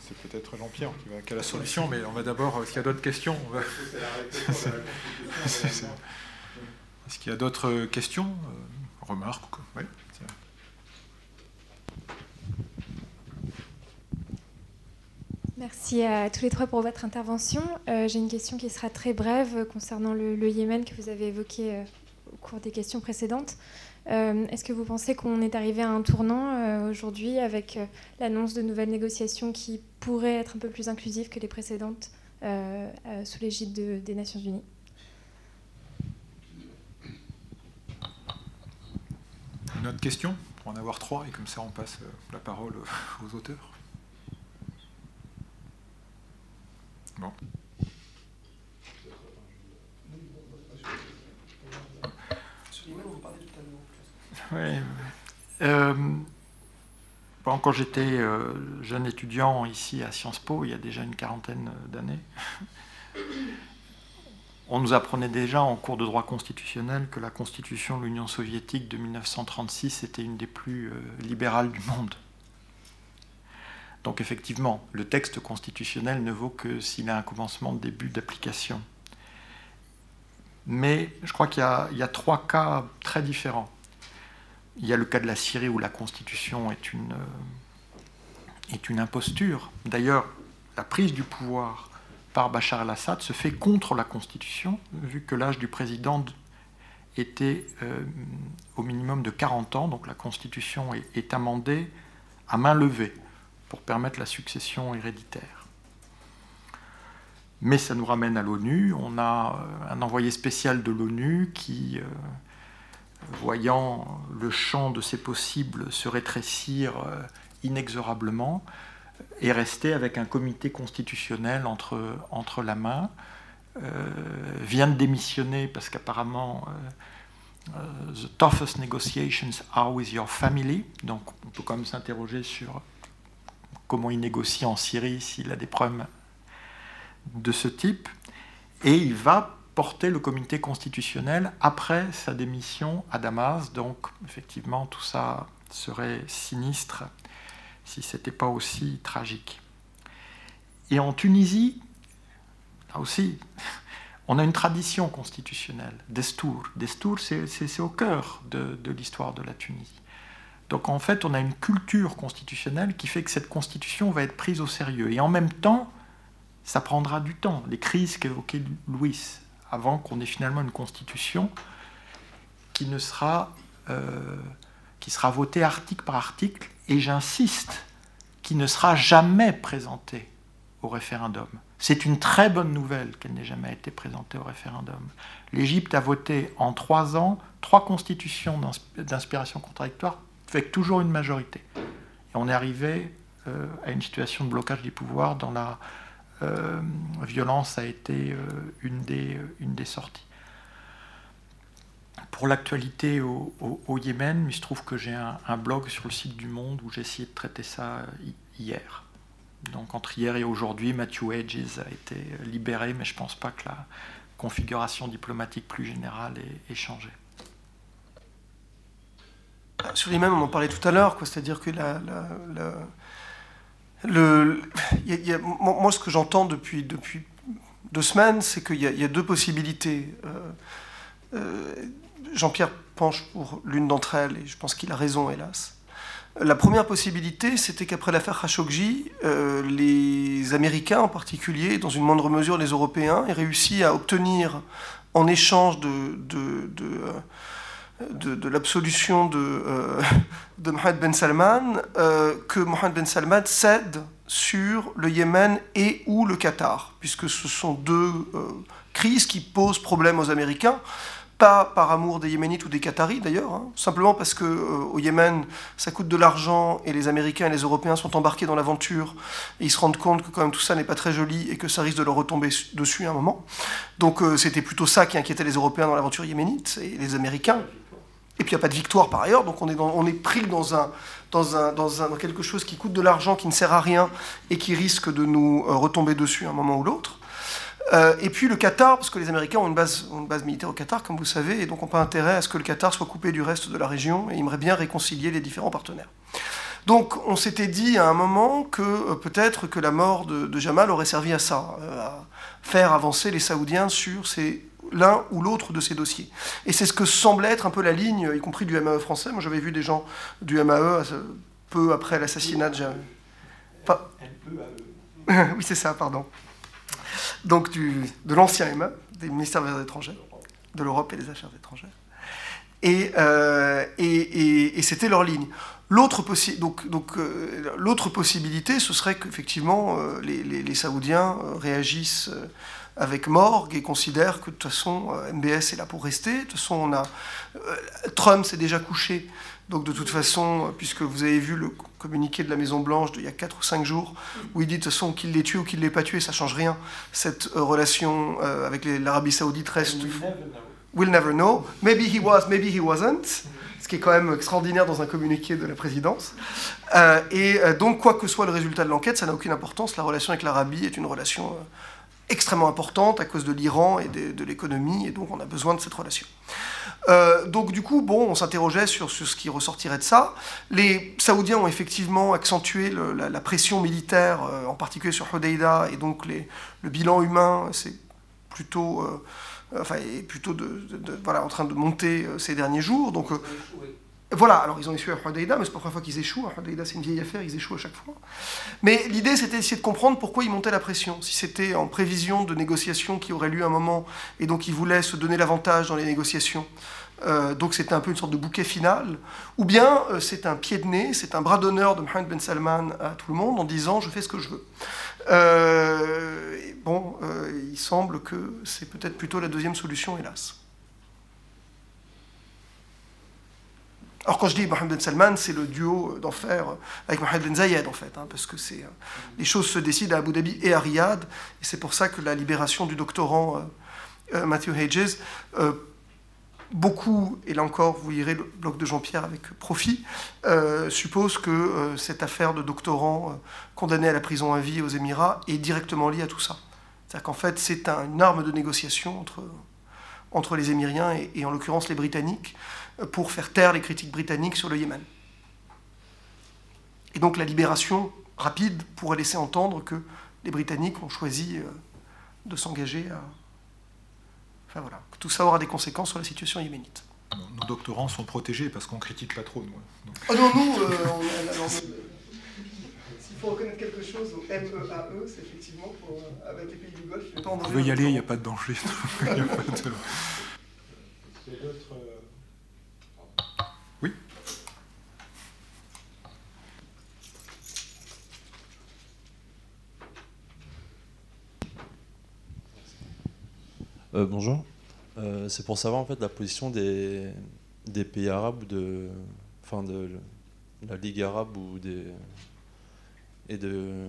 c'est peut-être Jean-Pierre qui, va, qui a la solution, mais on va d'abord, s'il y a d'autres questions, va... Est-ce qu'il y a d'autres questions, euh, remarques oui. Merci à tous les trois pour votre intervention. Euh, j'ai une question qui sera très brève concernant le, Yémen que vous avez évoqué euh, au cours des questions précédentes. Euh, est-ce que vous pensez qu'on est arrivé à un tournant aujourd'hui avec l'annonce de nouvelles négociations qui pourraient être un peu plus inclusives que les précédentes sous l'égide des Nations Unies? Une autre question? Pour en avoir trois, et comme ça on passe la parole aux auteurs. Bon. Oui. Euh, quand j'étais euh, jeune étudiant ici à Sciences Po, il y a déjà une quarantaine d'années, on nous apprenait déjà en cours de droit constitutionnel que la constitution de l'Union soviétique de 1936 était une des plus euh, libérales du monde. Donc effectivement, le texte constitutionnel ne vaut que s'il a un commencement de début d'application. Mais je crois qu'il y, a trois cas très différents. Il y a le cas de la Syrie où la constitution est une, euh, est une imposture. D'ailleurs, la prise du pouvoir par Bachar el-Assad se fait contre la constitution, vu que l'âge du président était euh, au minimum de 40 ans, donc la constitution est, amendée à main levée permettre la succession héréditaire. Mais ça nous ramène à l'ONU. On a euh, un envoyé spécial de l'ONU qui voyant le champ de ses possibles se rétrécir euh, inexorablement, est resté avec un comité constitutionnel entre, la main, euh, vient de démissionner parce qu'apparemment euh, the toughest negotiations are with your family, donc on peut quand même s'interroger sur comment il négocie en Syrie s'il a des problèmes de ce type, et il va porter le comité constitutionnel après sa démission à Damas. Donc, effectivement, tout ça serait sinistre si ce n'était pas aussi tragique. Et en Tunisie, là aussi, On a une tradition constitutionnelle, Destour. Destour, c'est au cœur de, de l'histoire de la Tunisie. Donc en fait, on a une culture constitutionnelle qui fait que cette constitution va être prise au sérieux. Et en même temps, ça prendra du temps. Les crises qu'évoquait Louis, avant qu'on ait finalement une constitution qui ne sera, euh, sera votée article par article, et j'insiste, qui ne sera jamais présentée au référendum. C'est une très bonne nouvelle qu'elle n'ait jamais été présentée au référendum. L'Égypte a voté en trois ans trois constitutions d'inspiration contradictoire avec toujours une majorité. Et on est arrivé euh, à une situation de blocage du pouvoir dont la euh, violence a été euh, une, des, des sorties. Pour l'actualité au, Yémen, il se trouve que j'ai un, blog sur le site du Monde où j'ai essayé de traiter ça hier. Donc entre hier et aujourd'hui, Matthew Hedges a été libéré, mais je ne pense pas que la configuration diplomatique plus générale ait, changé. Sur les mêmes, on en parlait tout à l'heure, c'est-à-dire que la, moi, ce que j'entends depuis, deux semaines, c'est qu'il y, a deux possibilités. Euh, euh, Jean-Pierre penche pour l'une d'entre elles, et je pense qu'il a raison, hélas. La première possibilité, c'était qu'après l'affaire Khashoggi, euh, les Américains en particulier, dans une moindre mesure les Européens, aient réussi à obtenir en échange de, l'absolution de, euh, de Mohamed Ben Salman, euh, que Mohamed Ben Salman cède sur le Yémen et ou le Qatar, puisque ce sont deux crises qui posent problème aux Américains pas par amour des Yéménites ou des Qataris d'ailleurs, hein. simplement parce que euh, au Yémen, ça coûte de l'argent et les Américains et les Européens sont embarqués dans l'aventure et ils se rendent compte que quand même tout ça n'est pas très joli et que ça risque de leur retomber dessus à un moment. Donc euh, c'était plutôt ça qui inquiétait les Européens dans l'aventure yéménite et les Américains. Et puis il n'y a pas de victoire par ailleurs, donc on est, pris dans, quelque chose qui coûte de l'argent, qui ne sert à rien et qui risque de nous euh, retomber dessus à un moment ou l'autre. Euh, et puis le Qatar, parce que les Américains ont une, base, militaire au Qatar, comme vous savez, et donc n'ont pas intérêt à ce que le Qatar soit coupé du reste de la région, et ils aimeraient bien réconcilier les différents partenaires. Donc on s'était dit à un moment que euh, peut-être que la mort de, Jamal aurait servi à ça, à faire avancer les Saoudiens sur l'un ou l'autre de ces dossiers. Et c'est ce que semblait être un peu la ligne, y compris du MAE français. Moi j'avais vu des gens du MAE peu après l'assassinat de Jamal. oui, c'est ça, pardon donc de l'ancien MA, des ministères des Affaires étrangères, de l'Europe et des Affaires étrangères. Euh, et, et, c'était leur ligne. L'autre donc, donc, euh, possibilité, ce serait qu'effectivement euh, les, les, Saoudiens réagissent avec morgue et considèrent que de toute façon MBS est là pour rester. De toute façon, on a, Trump s'est déjà couché donc de toute façon, puisque vous avez vu le communiqué de la Maison Blanche d'il y a 4 ou 5 jours, où il dit de toute façon qu'il l'ait tué ou qu'il ne l'ait pas tué, ça ne change rien. Cette euh, relation euh, avec l'Arabie Saoudite reste... We'll never know. Maybe he was, maybe he wasn't. Ce qui est quand même extraordinaire dans un communiqué de la présidence. Euh, et donc, quoi que soit le résultat de l'enquête, ça n'a aucune importance. La relation avec l'Arabie est une relation extrêmement importante à cause de l'Iran et de, l'économie, et donc on a besoin de cette relation. Euh, donc du coup, bon, on s'interrogeait sur, ce qui ressortirait de ça. Les Saoudiens ont effectivement accentué la, pression militaire, euh, en particulier sur Hodeida, et donc le bilan humain, c'est plutôt, euh, enfin, est plutôt de, voilà, en train de monter ces derniers jours. Donc, voilà, alors ils ont échoué à Hodeida, mais c'est pas la première fois qu'ils échouent. À Hodeida, c'est une vieille affaire, ils échouent à chaque fois. Mais l'idée, c'était d'essayer de comprendre pourquoi ils montaient la pression. Si c'était en prévision de négociations qui auraient lieu un moment, et donc ils voulaient se donner l'avantage dans les négociations. Euh, donc c'était un peu une sorte de bouquet final. Ou bien euh, c'est un pied de nez, c'est un bras d'honneur de Mohamed Ben Salman à tout le monde en disant je fais ce que je veux. Euh, bon, il semble que c'est peut-être plutôt la deuxième solution, hélas. Alors quand je dis Mohamed Ben Salman, c'est le duo d'enfer avec Mohamed Ben Zayed en fait, hein, parce que c'est euh, les choses se décident à Abu Dhabi et à Riyad, et c'est pour ça que la libération du doctorant euh, euh, Matthew Hedges, beaucoup, et là encore vous lirez le blog de Jean-Pierre avec profit, suppose que cette affaire de doctorant condamné à la prison à vie aux Émirats est directement liée à tout ça. C'est-à-dire qu'en fait c'est une arme de négociation entre, entre les Émiriens et en l'occurrence les Britanniques pour faire taire les critiques britanniques sur le Yémen. Et donc la libération rapide pourrait laisser entendre que les Britanniques ont choisi euh, de s'engager Enfin, voilà. Tout ça aura des conséquences sur la situation yéménite. Nos doctorants sont protégés parce qu'on critique pas trop, nous. Oh non, nous, euh, on, s'il faut reconnaître quelque chose au MEAE, e, c'est effectivement pour, euh, avec les pays du Golfe. Vous pouvez y aller, il n'y a pas de danger. il y a pas de... euh, Bonjour. Euh, c'est pour savoir en fait la position des, des pays arabes ou de, enfin de la Ligue arabe ou des et de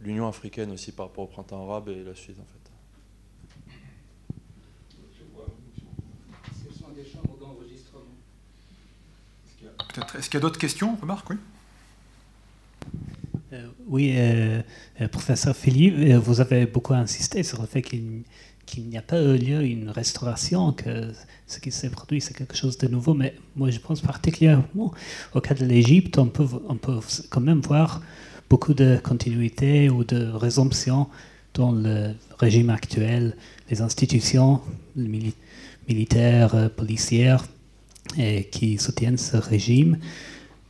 l'Union africaine aussi par rapport au printemps arabe et la suite en fait. Est-ce qu'il y a d'autres questions, remarque Oui. Euh, oui, euh, professeur Philippe, vous avez beaucoup insisté sur le fait qu'il qu'il n'y a pas eu lieu une restauration, que ce qui s'est produit, c'est quelque chose de nouveau. Mais moi, je pense particulièrement au cas de l'Égypte, on peut, on peut quand même voir beaucoup de continuité ou de résomption dans le régime actuel, les institutions militaires, euh, policières, qui soutiennent ce régime.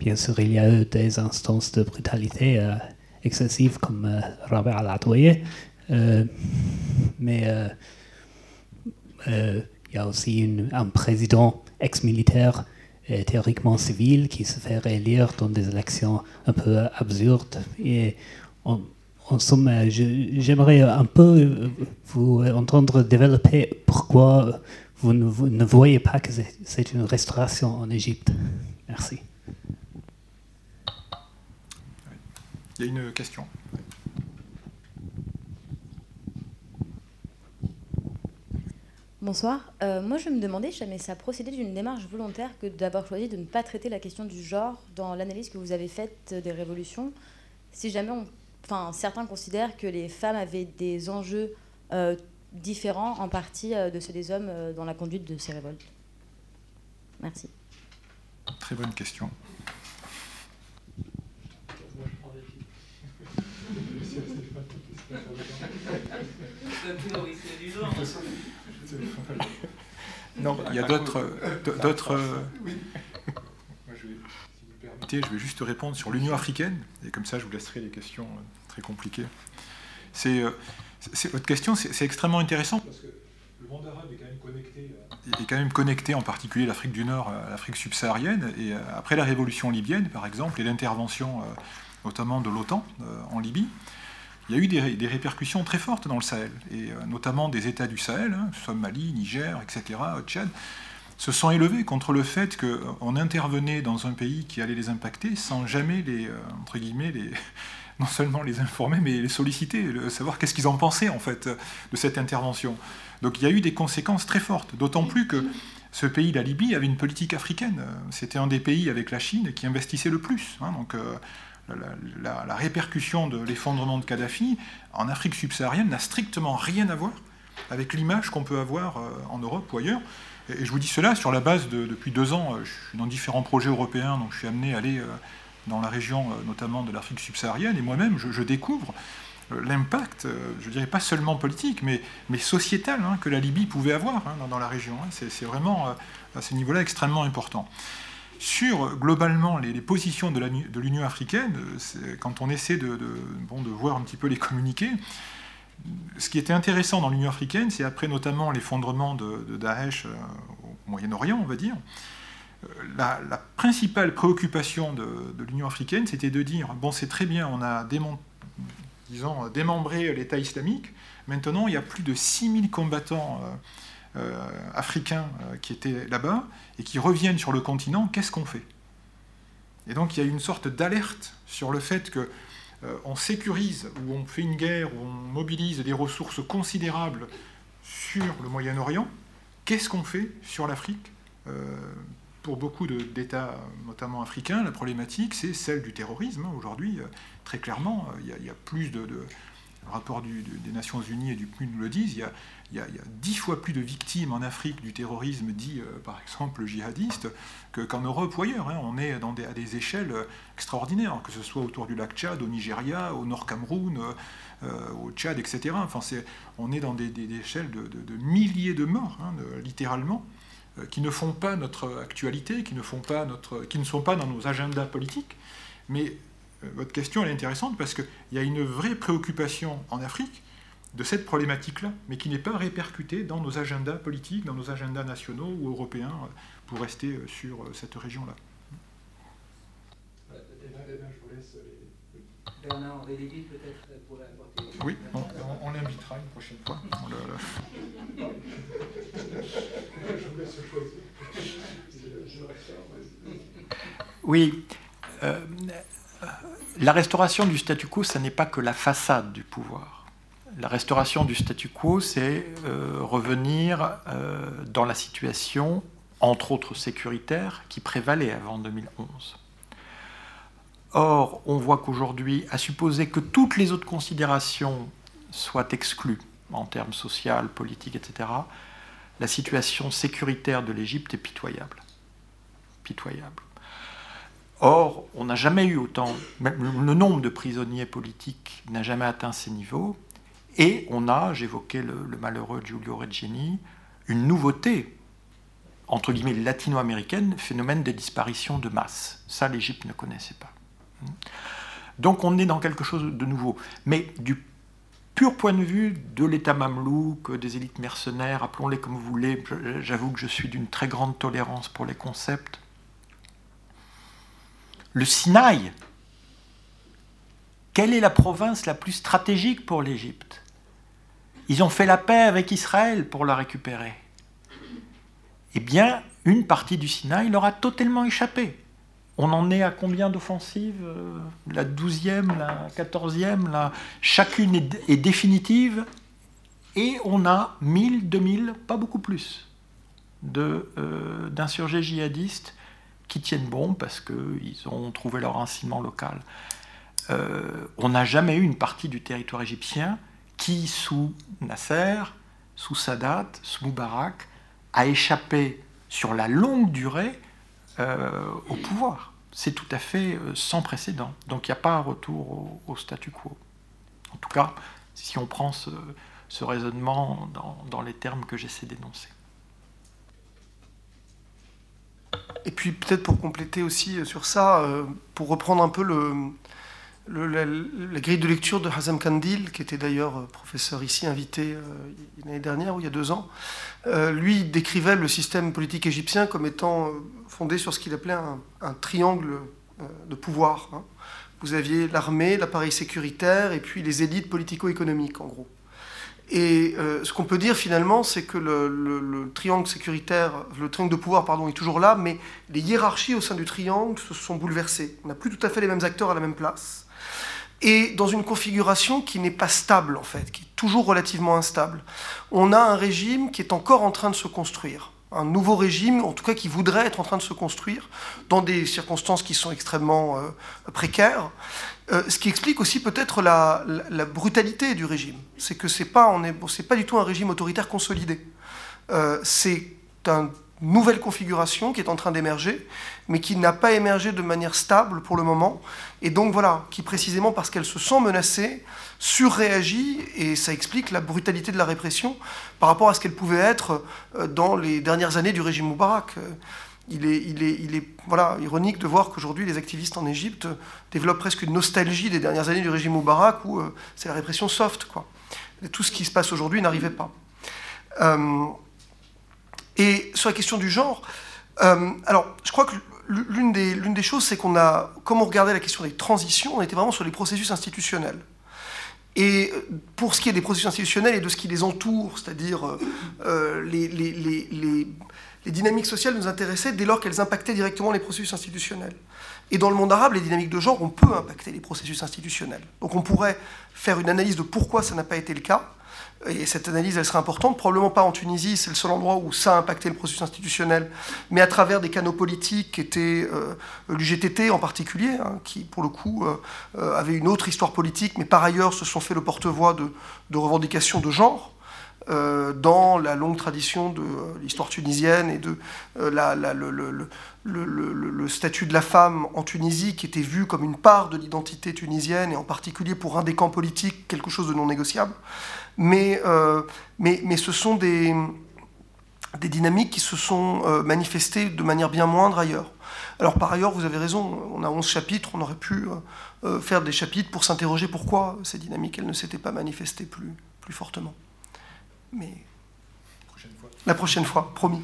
Bien sûr, il y a eu des instances de brutalité euh, excessives comme euh, Robert euh, mais euh, euh, il y a aussi un président ex-militaire théoriquement civil qui se fait réélire dans des élections un peu absurdes. Et en, somme, j'aimerais un peu vous entendre développer pourquoi vous ne voyez pas que c'est une restauration en Égypte. Merci. Il y a une question. Bonsoir. Euh, moi, je me demandais jamais ça procédait d'une démarche volontaire que d'avoir choisi de ne pas traiter la question du genre dans l'analyse que vous avez faite des révolutions. Si jamais, enfin, certains considèrent que les femmes avaient des enjeux euh, différents en partie euh, de ceux des hommes dans la conduite de ces révoltes. Merci. Très bonne question. Non, il y a d'autres. d'autres je vais juste répondre sur l'Union africaine, et comme ça je vous laisserai les questions euh, très compliquées. C'est, euh, votre question, c'est extrêmement intéressant. Parce que le monde arabe est quand même connecté. Euh, est quand même connecté, en particulier l'Afrique du Nord à l'Afrique subsaharienne. Et après la révolution libyenne, par exemple, et l'intervention notamment de l'OTAN en Libye, il y a eu des, répercussions très fortes dans le Sahel, et euh, notamment des États du Sahel, hein, Niger, etc., Tchad, se sont élevés contre le fait qu'on intervenait dans un pays qui allait les impacter sans jamais les, euh, entre guillemets, non seulement les informer, mais les solliciter, savoir qu'est-ce qu'ils en pensaient en fait de cette intervention. Donc il y a eu des conséquences très fortes, d'autant plus que ce pays, la Libye, avait une politique africaine. C'était un des pays avec la Chine qui investissait le plus. Hein. donc euh, la, répercussion de l'effondrement de Kadhafi en Afrique subsaharienne n'a strictement rien à voir avec l'image qu'on peut avoir euh, en Europe ou ailleurs. Et je vous dis cela sur la base de, depuis deux ans, euh, je suis dans différents projets européens, donc je suis amené à aller euh, dans la région notamment de l'Afrique subsaharienne, et moi-même, je, découvre l'impact, je dirais pas seulement politique, mais, sociétal hein, que la Libye pouvait avoir hein, dans, la région. Hein. C'est vraiment à ce niveau-là extrêmement important sur globalement les, positions de l'Union africaine, quand on essaie de, voir un petit peu les communiqués, ce qui était intéressant dans l'Union africaine, c'est après notamment l'effondrement de, Daesh euh, au Moyen-Orient, on va dire, euh, la, principale préoccupation de, l'Union africaine, c'était de dire, bon c'est très bien, on a disons, démembré l'État islamique, maintenant il y a plus de 6000 combattants euh, euh, africains euh, qui étaient là-bas et qui reviennent sur le continent, qu'est-ce qu'on fait? Et donc il y a une sorte d'alerte sur le fait que euh, on sécurise ou on fait une guerre ou on mobilise des ressources considérables sur le Moyen-Orient, qu'est-ce qu'on fait sur l'Afrique? Pour beaucoup d'États, notamment africains, la problématique, c'est celle du terrorisme. Aujourd'hui, très clairement, il y, a plus de, le rapport des Nations Unies et du PNUD nous le disent, il, y a, dix fois plus de victimes en Afrique du terrorisme dit, euh, par exemple, djihadiste, qu'en Europe ou ailleurs. Hein. On est à des échelles extraordinaires, que ce soit autour du lac Tchad, au Nigeria, au Nord Cameroun, euh, au Tchad, etc. Enfin, on est dans des, échelles de, milliers de morts, hein, littéralement, euh, qui ne font pas notre actualité, qui ne, sont pas dans nos agendas politiques. Mais votre question est intéressante parce qu'il y a une vraie préoccupation en Afrique de cette problématique-là, mais qui n'est pas répercutée dans nos agendas politiques, dans nos agendas nationaux ou européens, pour rester sur cette région-là. Bernard peut-être pour Oui, on, l'invitera une prochaine fois. Oui. Euh, la restauration du statu quo, ce n'est pas que la façade du pouvoir. La restauration du statu quo, c'est euh, revenir euh, dans la situation, entre autres sécuritaire, qui prévalait avant 2011. Or, on voit qu'aujourd'hui, à supposer que toutes les autres considérations soient exclues en termes social, politiques, etc., la situation sécuritaire de l'Égypte est pitoyable. Pitoyable. Or, on n'a jamais eu autant, le nombre de prisonniers politiques n'a jamais atteint ces niveaux, et on a, j'évoquais le, malheureux Giulio Reggiani, une nouveauté, entre guillemets latino-américaine, phénomène de disparition de masse. Ça, l'Égypte ne connaissait pas. Donc on est dans quelque chose de nouveau. Mais du pur point de vue de l'État mamelouk, des élites mercenaires, appelons-les comme vous voulez, j'avoue que je suis d'une très grande tolérance pour les concepts, le Sinaï, quelle est la province la plus stratégique pour l'Égypte? Ils ont fait la paix avec Israël pour la récupérer. Eh bien, une partie du Sinaï leur a totalement échappé. On en est à combien d'offensives La douzième, la quatorzième, la... chacune est, définitive, et on a 1000, 2000, pas beaucoup plus, euh, d'insurgés djihadistes qui tiennent bon parce qu'ils ont trouvé leur inciment local. Euh, on n'a jamais eu une partie du territoire égyptien qui, sous Nasser, sous Sadat, sous Moubarak, a échappé sur la longue durée euh, au pouvoir. C'est tout à fait euh, sans précédent. Donc il n'y a pas un retour au, statu quo. En tout cas, si on prend ce, raisonnement dans les termes que j'essaie d'énoncer. Et puis peut-être pour compléter aussi euh, sur ça, pour reprendre un peu le, la, grille de lecture de Hazem Kandil, qui était d'ailleurs euh, professeur ici invité l'année dernière ou il y a deux ans, lui décrivait le système politique égyptien comme étant fondé sur ce qu'il appelait un, triangle de pouvoir. Hein. Vous aviez l'armée, l'appareil sécuritaire et puis les élites politico-économiques en gros. Et euh, ce qu'on peut dire finalement, c'est que le, triangle sécuritaire, le triangle de pouvoir, pardon, est toujours là, mais les hiérarchies au sein du triangle se sont bouleversées. On n'a plus tout à fait les mêmes acteurs à la même place. Et dans une configuration qui n'est pas stable, en fait, qui est toujours relativement instable. On a un régime qui est encore en train de se construire un nouveau régime, en tout cas qui voudrait être en train de se construire dans des circonstances qui sont extrêmement euh, précaires. Euh, ce qui explique aussi peut-être la, brutalité du régime. C'est que c'est pas, on est, c'est pas du tout un régime autoritaire consolidé. Euh, c'est une nouvelle configuration qui est en train d'émerger, mais qui n'a pas émergé de manière stable pour le moment. Et donc voilà, qui précisément parce qu'elle se sent menacée, surréagit, et ça explique la brutalité de la répression par rapport à ce qu'elle pouvait être euh, dans les dernières années du régime Moubarak il est, il est, il est voilà, ironique de voir qu'aujourd'hui les activistes en Égypte développent presque une nostalgie des dernières années du régime Moubarak où euh, c'est la répression soft. Quoi. tout ce qui se passe aujourd'hui n'arrivait pas. Euh, et sur la question du genre, euh, alors je crois que l'une des, choses, c'est qu'on a, comme on regardait la question des transitions, on était vraiment sur les processus institutionnels. Et pour ce qui est des processus institutionnels et de ce qui les entoure, c'est-à-dire les les dynamiques sociales nous intéressaient dès lors qu'elles impactaient directement les processus institutionnels. Et dans le monde arabe, les dynamiques de genre, on peut impacter les processus institutionnels. Donc on pourrait faire une analyse de pourquoi ça n'a pas été le cas, et cette analyse, elle serait importante, probablement pas en Tunisie, c'est le seul endroit où ça a impacté le processus institutionnel, mais à travers des canaux politiques qui étaient euh, l'UGTT en particulier, hein, qui pour le coup euh, euh, avait une autre histoire politique, mais par ailleurs se sont fait le porte-voix de, revendications de genre. dans la longue tradition de l'histoire tunisienne et de la, le, statut de la femme en Tunisie, qui était vu comme une part de l'identité tunisienne, et en particulier pour un des camps politiques, quelque chose de non négociable mais, euh, mais, mais ce sont des, des dynamiques qui se sont euh, manifestées de manière bien moindre ailleurs. Alors par ailleurs, vous avez raison, on a 11 chapitres, on aurait pu euh, faire des chapitres pour s'interroger pourquoi ces dynamiques elles ne s'étaient pas manifestées plus, plus fortement. Mais la prochaine fois, promis.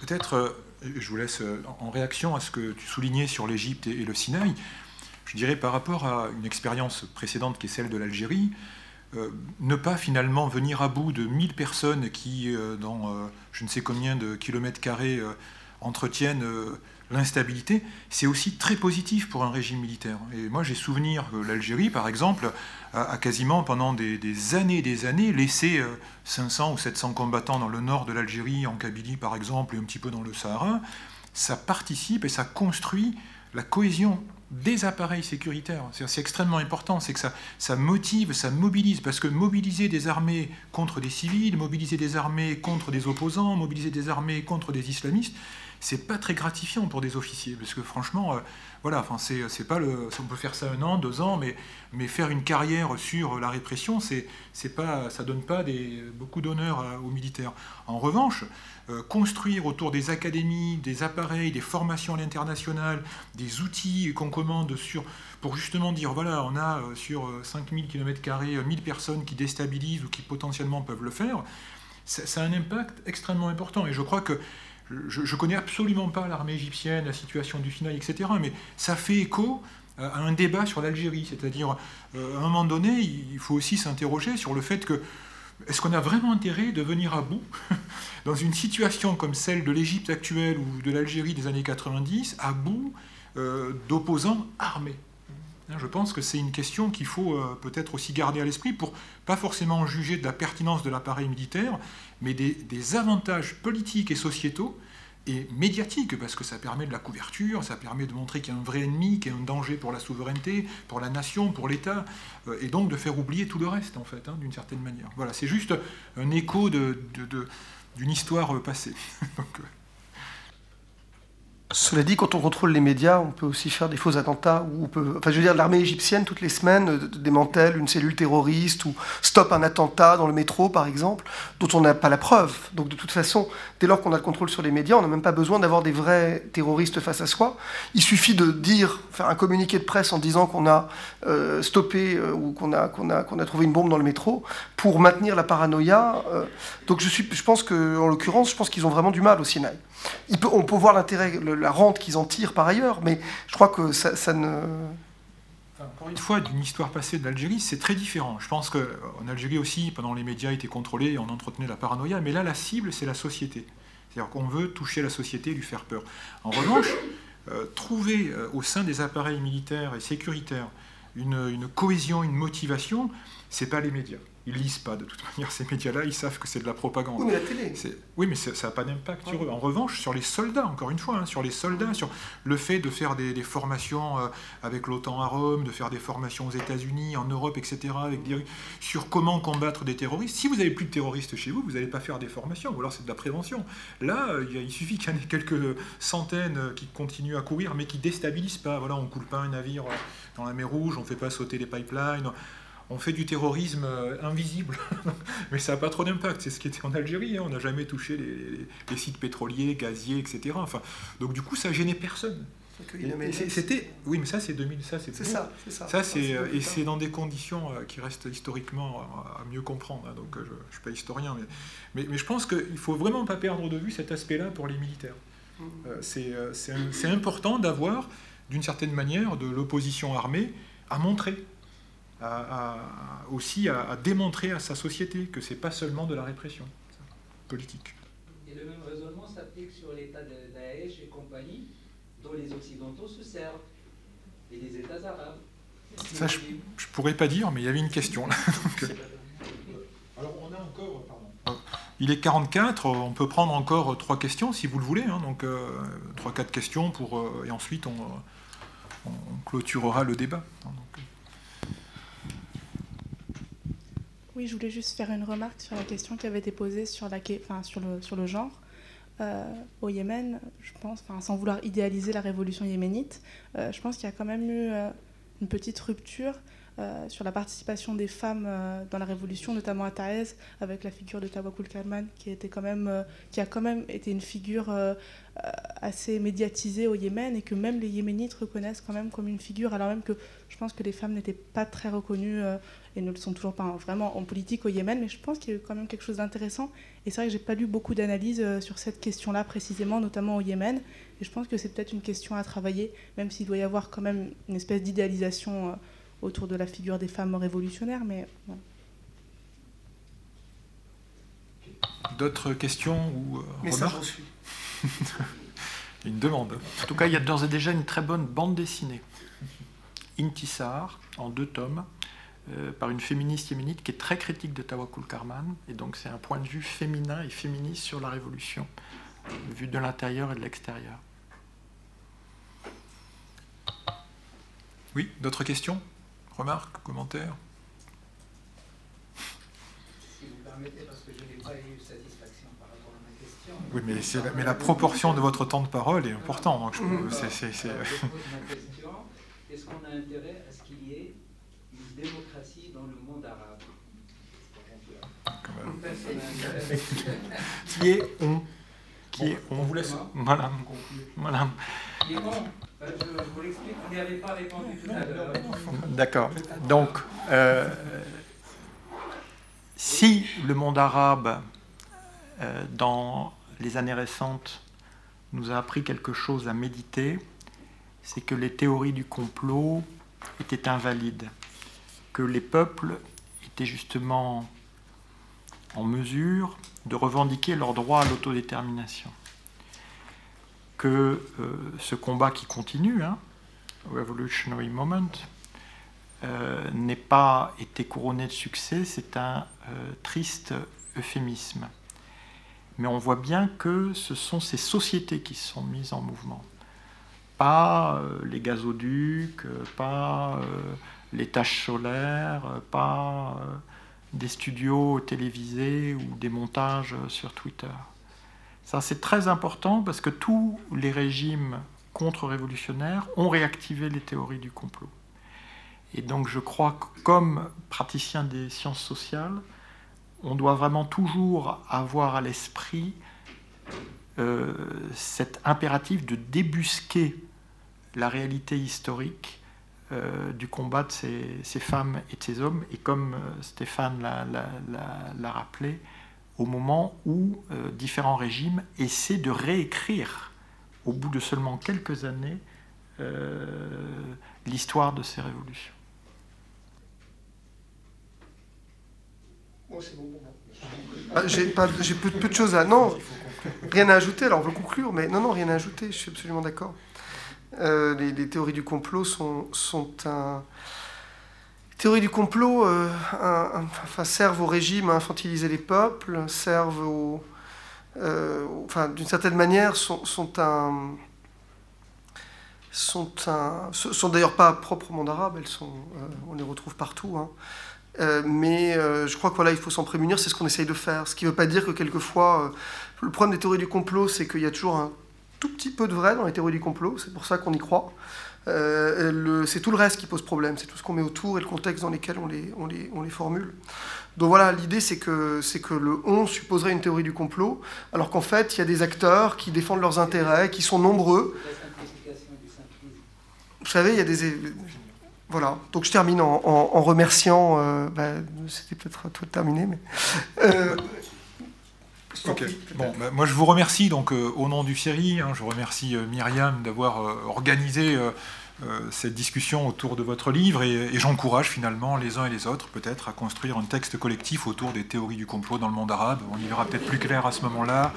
Peut-être, je vous laisse en réaction à ce que tu soulignais sur l'Égypte et le Sinaï, je dirais par rapport à une expérience précédente qui est celle de l'Algérie, ne pas finalement venir à bout de 1000 personnes qui, euh, dans euh, je ne sais combien de kilomètres carrés, entretiennent l'instabilité, c'est aussi très positif pour un régime militaire. Et moi, j'ai souvenir que l'Algérie, par exemple, a, quasiment pendant des, des, années et des années laissé 500 ou 700 combattants dans le nord de l'Algérie, en Kabylie par exemple, et un petit peu dans le Sahara. Ça participe et ça construit la cohésion des appareils sécuritaires. C'est extrêmement important, c'est que ça, motive, ça mobilise, parce que mobiliser des armées contre des civils, mobiliser des armées contre des opposants, mobiliser des armées contre des islamistes, c'est pas très gratifiant pour des officiers, parce que franchement, euh, voilà, enfin c'est pas le, on peut faire ça un an, deux ans, mais, mais faire une carrière sur la répression, c'est pas, ça donne pas beaucoup d'honneur aux militaires. En revanche, construire autour des académies, des appareils, des formations à l'international, des outils qu'on commande sur, pour justement dire, voilà, on a euh, sur 5000 km, 1000 personnes qui déstabilisent ou qui potentiellement peuvent le faire, ça, a un impact extrêmement important. Et je crois que je ne connais absolument pas l'armée égyptienne, la situation du Sinaï, etc., mais ça fait écho à un débat sur l'Algérie. C'est-à-dire, euh, à un moment donné, il faut aussi s'interroger sur le fait que est-ce qu'on a vraiment intérêt de venir à bout dans une situation comme celle de l'Égypte actuelle ou de l'Algérie des années 90, à bout euh, d'opposants armés? Hein, Je pense que c'est une question qu'il faut euh, peut-être aussi garder à l'esprit pour pas forcément juger de la pertinence de l'appareil militaire, mais des avantages politiques et sociétaux et médiatique, parce que ça permet de la couverture, ça permet de montrer qu'il y a un vrai ennemi, qu'il y a un danger pour la souveraineté, pour la nation, pour l'État, euh, et donc de faire oublier tout le reste, en fait, hein, d'une certaine manière. Voilà, c'est juste un écho d'une de, de, histoire passée. donc, euh, cela dit, quand on contrôle les médias, on peut aussi faire des faux attentats. On peut, enfin, je veux dire, l'armée égyptienne, toutes les semaines, euh, démantèle une cellule terroriste ou stoppe un attentat dans le métro, par exemple, dont on n'a pas la preuve. Donc, de toute façon, dès lors qu'on a le contrôle sur les médias, on n'a même pas besoin d'avoir des vrais terroristes face à soi. Il suffit de dire, faire un communiqué de presse en disant qu'on a euh, stoppé euh, ou qu'on a, trouvé une bombe dans le métro pour maintenir la paranoïa. donc, je, pense qu'en l'occurrence, je pense qu'ils ont vraiment du mal au Sinaï on peut voir l'intérêt, la rente qu'ils en tirent par ailleurs, mais je crois que ça, ne. Encore une fois, d'une histoire passée de l'Algérie, c'est très différent. Je pense qu'en Algérie aussi, pendant les médias étaient contrôlés et on entretenait la paranoïa, mais là, la cible, c'est la société. C'est-à-dire qu'on veut toucher la société et lui faire peur. En revanche, euh, trouver euh, au sein des appareils militaires et sécuritaires une, cohésion, une motivation, c'est pas les médias ils lisent pas de toute manière ces médias-là, ils savent que c'est de la propagande. Oui, mais la télé. Oui, mais ça n'a pas d'impact sur eux. En revanche, sur les soldats, encore une fois, hein, sur les soldats, sur le fait de faire des, formations euh, avec l'OTAN à Rome, de faire des formations aux États-Unis, en Europe, etc., avec sur comment combattre des terroristes. Si vous n'avez plus de terroristes chez vous, vous n'allez pas faire des formations, ou alors c'est de la prévention. Là, euh, il suffit qu'il y en ait quelques centaines euh, qui continuent à courir, mais qui déstabilisent pas. Voilà, on coule pas un navire dans la mer Rouge, on fait pas sauter les pipelines on fait du terrorisme euh, invisible, mais ça n'a pas trop d'impact. C'est ce qui était en Algérie, hein. on n'a jamais touché les, sites pétroliers, gaziers, etc. Enfin, donc du coup, ça gênait personne. C'était, oui, mais ça c'est 2000, ça c'est ça, c'est ça. ça c'est et c'est dans des conditions euh, qui restent historiquement à mieux comprendre. Hein. donc euh, je, ne suis pas historien, mais, mais, je pense qu'il faut vraiment pas perdre de vue cet aspect-là pour les militaires. Mmh. c'est important d'avoir, d'une certaine manière, de l'opposition armée à montrer aussi à, démontrer à sa société que c'est pas seulement de la répression politique. Et le même raisonnement s'applique sur l'État de Daesh et compagnie, dont les Occidentaux se servent, et les États arabes. Ça, je, ne pourrais pas dire, mais il y avait une question là. Il est 44, on peut prendre encore trois questions si vous le voulez. Hein. donc trois, quatre questions pour, et ensuite on, clôturera le débat. Hein. Oui, je voulais juste faire une remarque sur la question qui avait été posée sur, le, sur le genre. Euh, au Yémen, je pense, sans vouloir idéaliser la révolution yéménite, euh, je pense qu'il y a quand même eu euh, une petite rupture sur la participation des femmes dans la révolution, notamment à Taez, avec la figure de Tawakul quand même, qui a quand même été une figure assez médiatisée au Yémen et que même les Yéménites reconnaissent quand même comme une figure, alors même que je pense que les femmes n'étaient pas très reconnues et ne le sont toujours pas vraiment en politique au Yémen, mais je pense qu'il y a eu quand même quelque chose d'intéressant. Et c'est vrai que j'ai pas lu beaucoup d'analyses euh, sur cette question-là précisément, notamment au Yémen. Et je pense que c'est peut-être une question à travailler, même s'il doit y avoir quand même une espèce d'idéalisation euh, autour de la figure des femmes révolutionnaires. Mais D'autres questions ou euh, remarques Une demande. En tout cas, il y a d'ores et déjà une très bonne bande dessinée. Intissar, en deux tomes, euh, par une féministe yéménite qui est très critique de Tawakul Karman. Et donc c'est un point de vue féminin et féministe sur la révolution, vu de l'intérieur et de l'extérieur. Oui, d'autres questions? Remarques Commentaires Si vous permettez, parce que je n'ai pas eu satisfaction par rapport à ma question. Oui, mais, mais la proportion de votre temps de parole est importante. Donc je, c'est, c'est, Est-ce qu'on a intérêt à ce qu'il y ait démocratie dans le monde arabe? qui est on? Qui est on? Vous laisse. Voilà. voilà. Qui est on? Je, vous l'explique, vous n'y avez pas répondu. D'accord. Donc, euh, si le monde arabe, euh, dans les années récentes, nous a appris quelque chose à méditer, c'est que les théories du complot étaient invalides que les peuples étaient justement en mesure de revendiquer leur droit à l'autodétermination. Que euh, ce combat qui continue, hein, Revolutionary Moment, euh, n'ait pas été couronné de succès, c'est un euh, triste euphémisme. Mais on voit bien que ce sont ces sociétés qui se sont mises en mouvement. Pas les gazoducs, pas les tâches solaires, pas des studios télévisés ou des montages sur Twitter. Ça, c'est très important parce que tous les régimes contre-révolutionnaires ont réactivé les théories du complot. Et donc, je crois que comme praticien des sciences sociales, on doit vraiment toujours avoir à l'esprit euh, cet impératif de débusquer la réalité historique euh, du combat de ces, femmes et de ces hommes, et comme euh, Stéphane l'a rappelé, au moment où euh, différents régimes essaient de réécrire, au bout de seulement quelques années, l'histoire de ces révolutions. Ah, j'ai peu, de choses à. Non, rien à ajouter. Alors on veut conclure, mais non, non, rien à ajouter. Je suis absolument d'accord. Euh, les, théories du complot sont, sont un. Théories du complot euh, servent au régime à infantiliser les peuples, servent au. Euh, d'une certaine manière, sont, sont un. sont, sont d'ailleurs pas propres au monde arabe, sont, on les retrouve partout. Hein. mais je crois que voilà, il faut s'en prémunir, c'est ce qu'on essaye de faire. Ce qui ne veut pas dire que quelquefois, le problème des théories du complot, c'est qu'il y a toujours un tout petit peu de vrai dans les théories du complot, c'est pour ça qu'on y croit. Euh, c'est tout le reste qui pose problème, c'est tout ce qu'on met autour et le contexte dans lequel on les, formule. Donc voilà, l'idée c'est que, que le on supposerait une théorie du complot, alors qu'en fait il y a des acteurs qui défendent leurs intérêts, qui sont nombreux. Vous savez, il y a des... Voilà, donc je termine en, remerciant, euh, bah, c'était peut-être tout terminé, mais... Euh, Bon, bah, moi je vous remercie donc euh, au nom du série, hein, je remercie euh, Myriam d'avoir euh, organisé cette discussion autour de votre livre et, j'encourage finalement les uns et les autres peut-être à construire un texte collectif autour des théories du complot dans le monde arabe. On y verra peut-être plus clair à ce moment-là.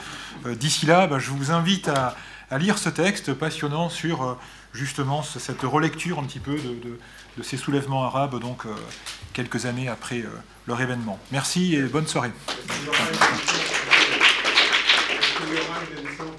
D'ici là, bah, je vous invite à, lire ce texte passionnant sur justement cette relecture un petit peu de, ces soulèvements arabes, donc quelques années après leur événement. Merci et bonne soirée. I've so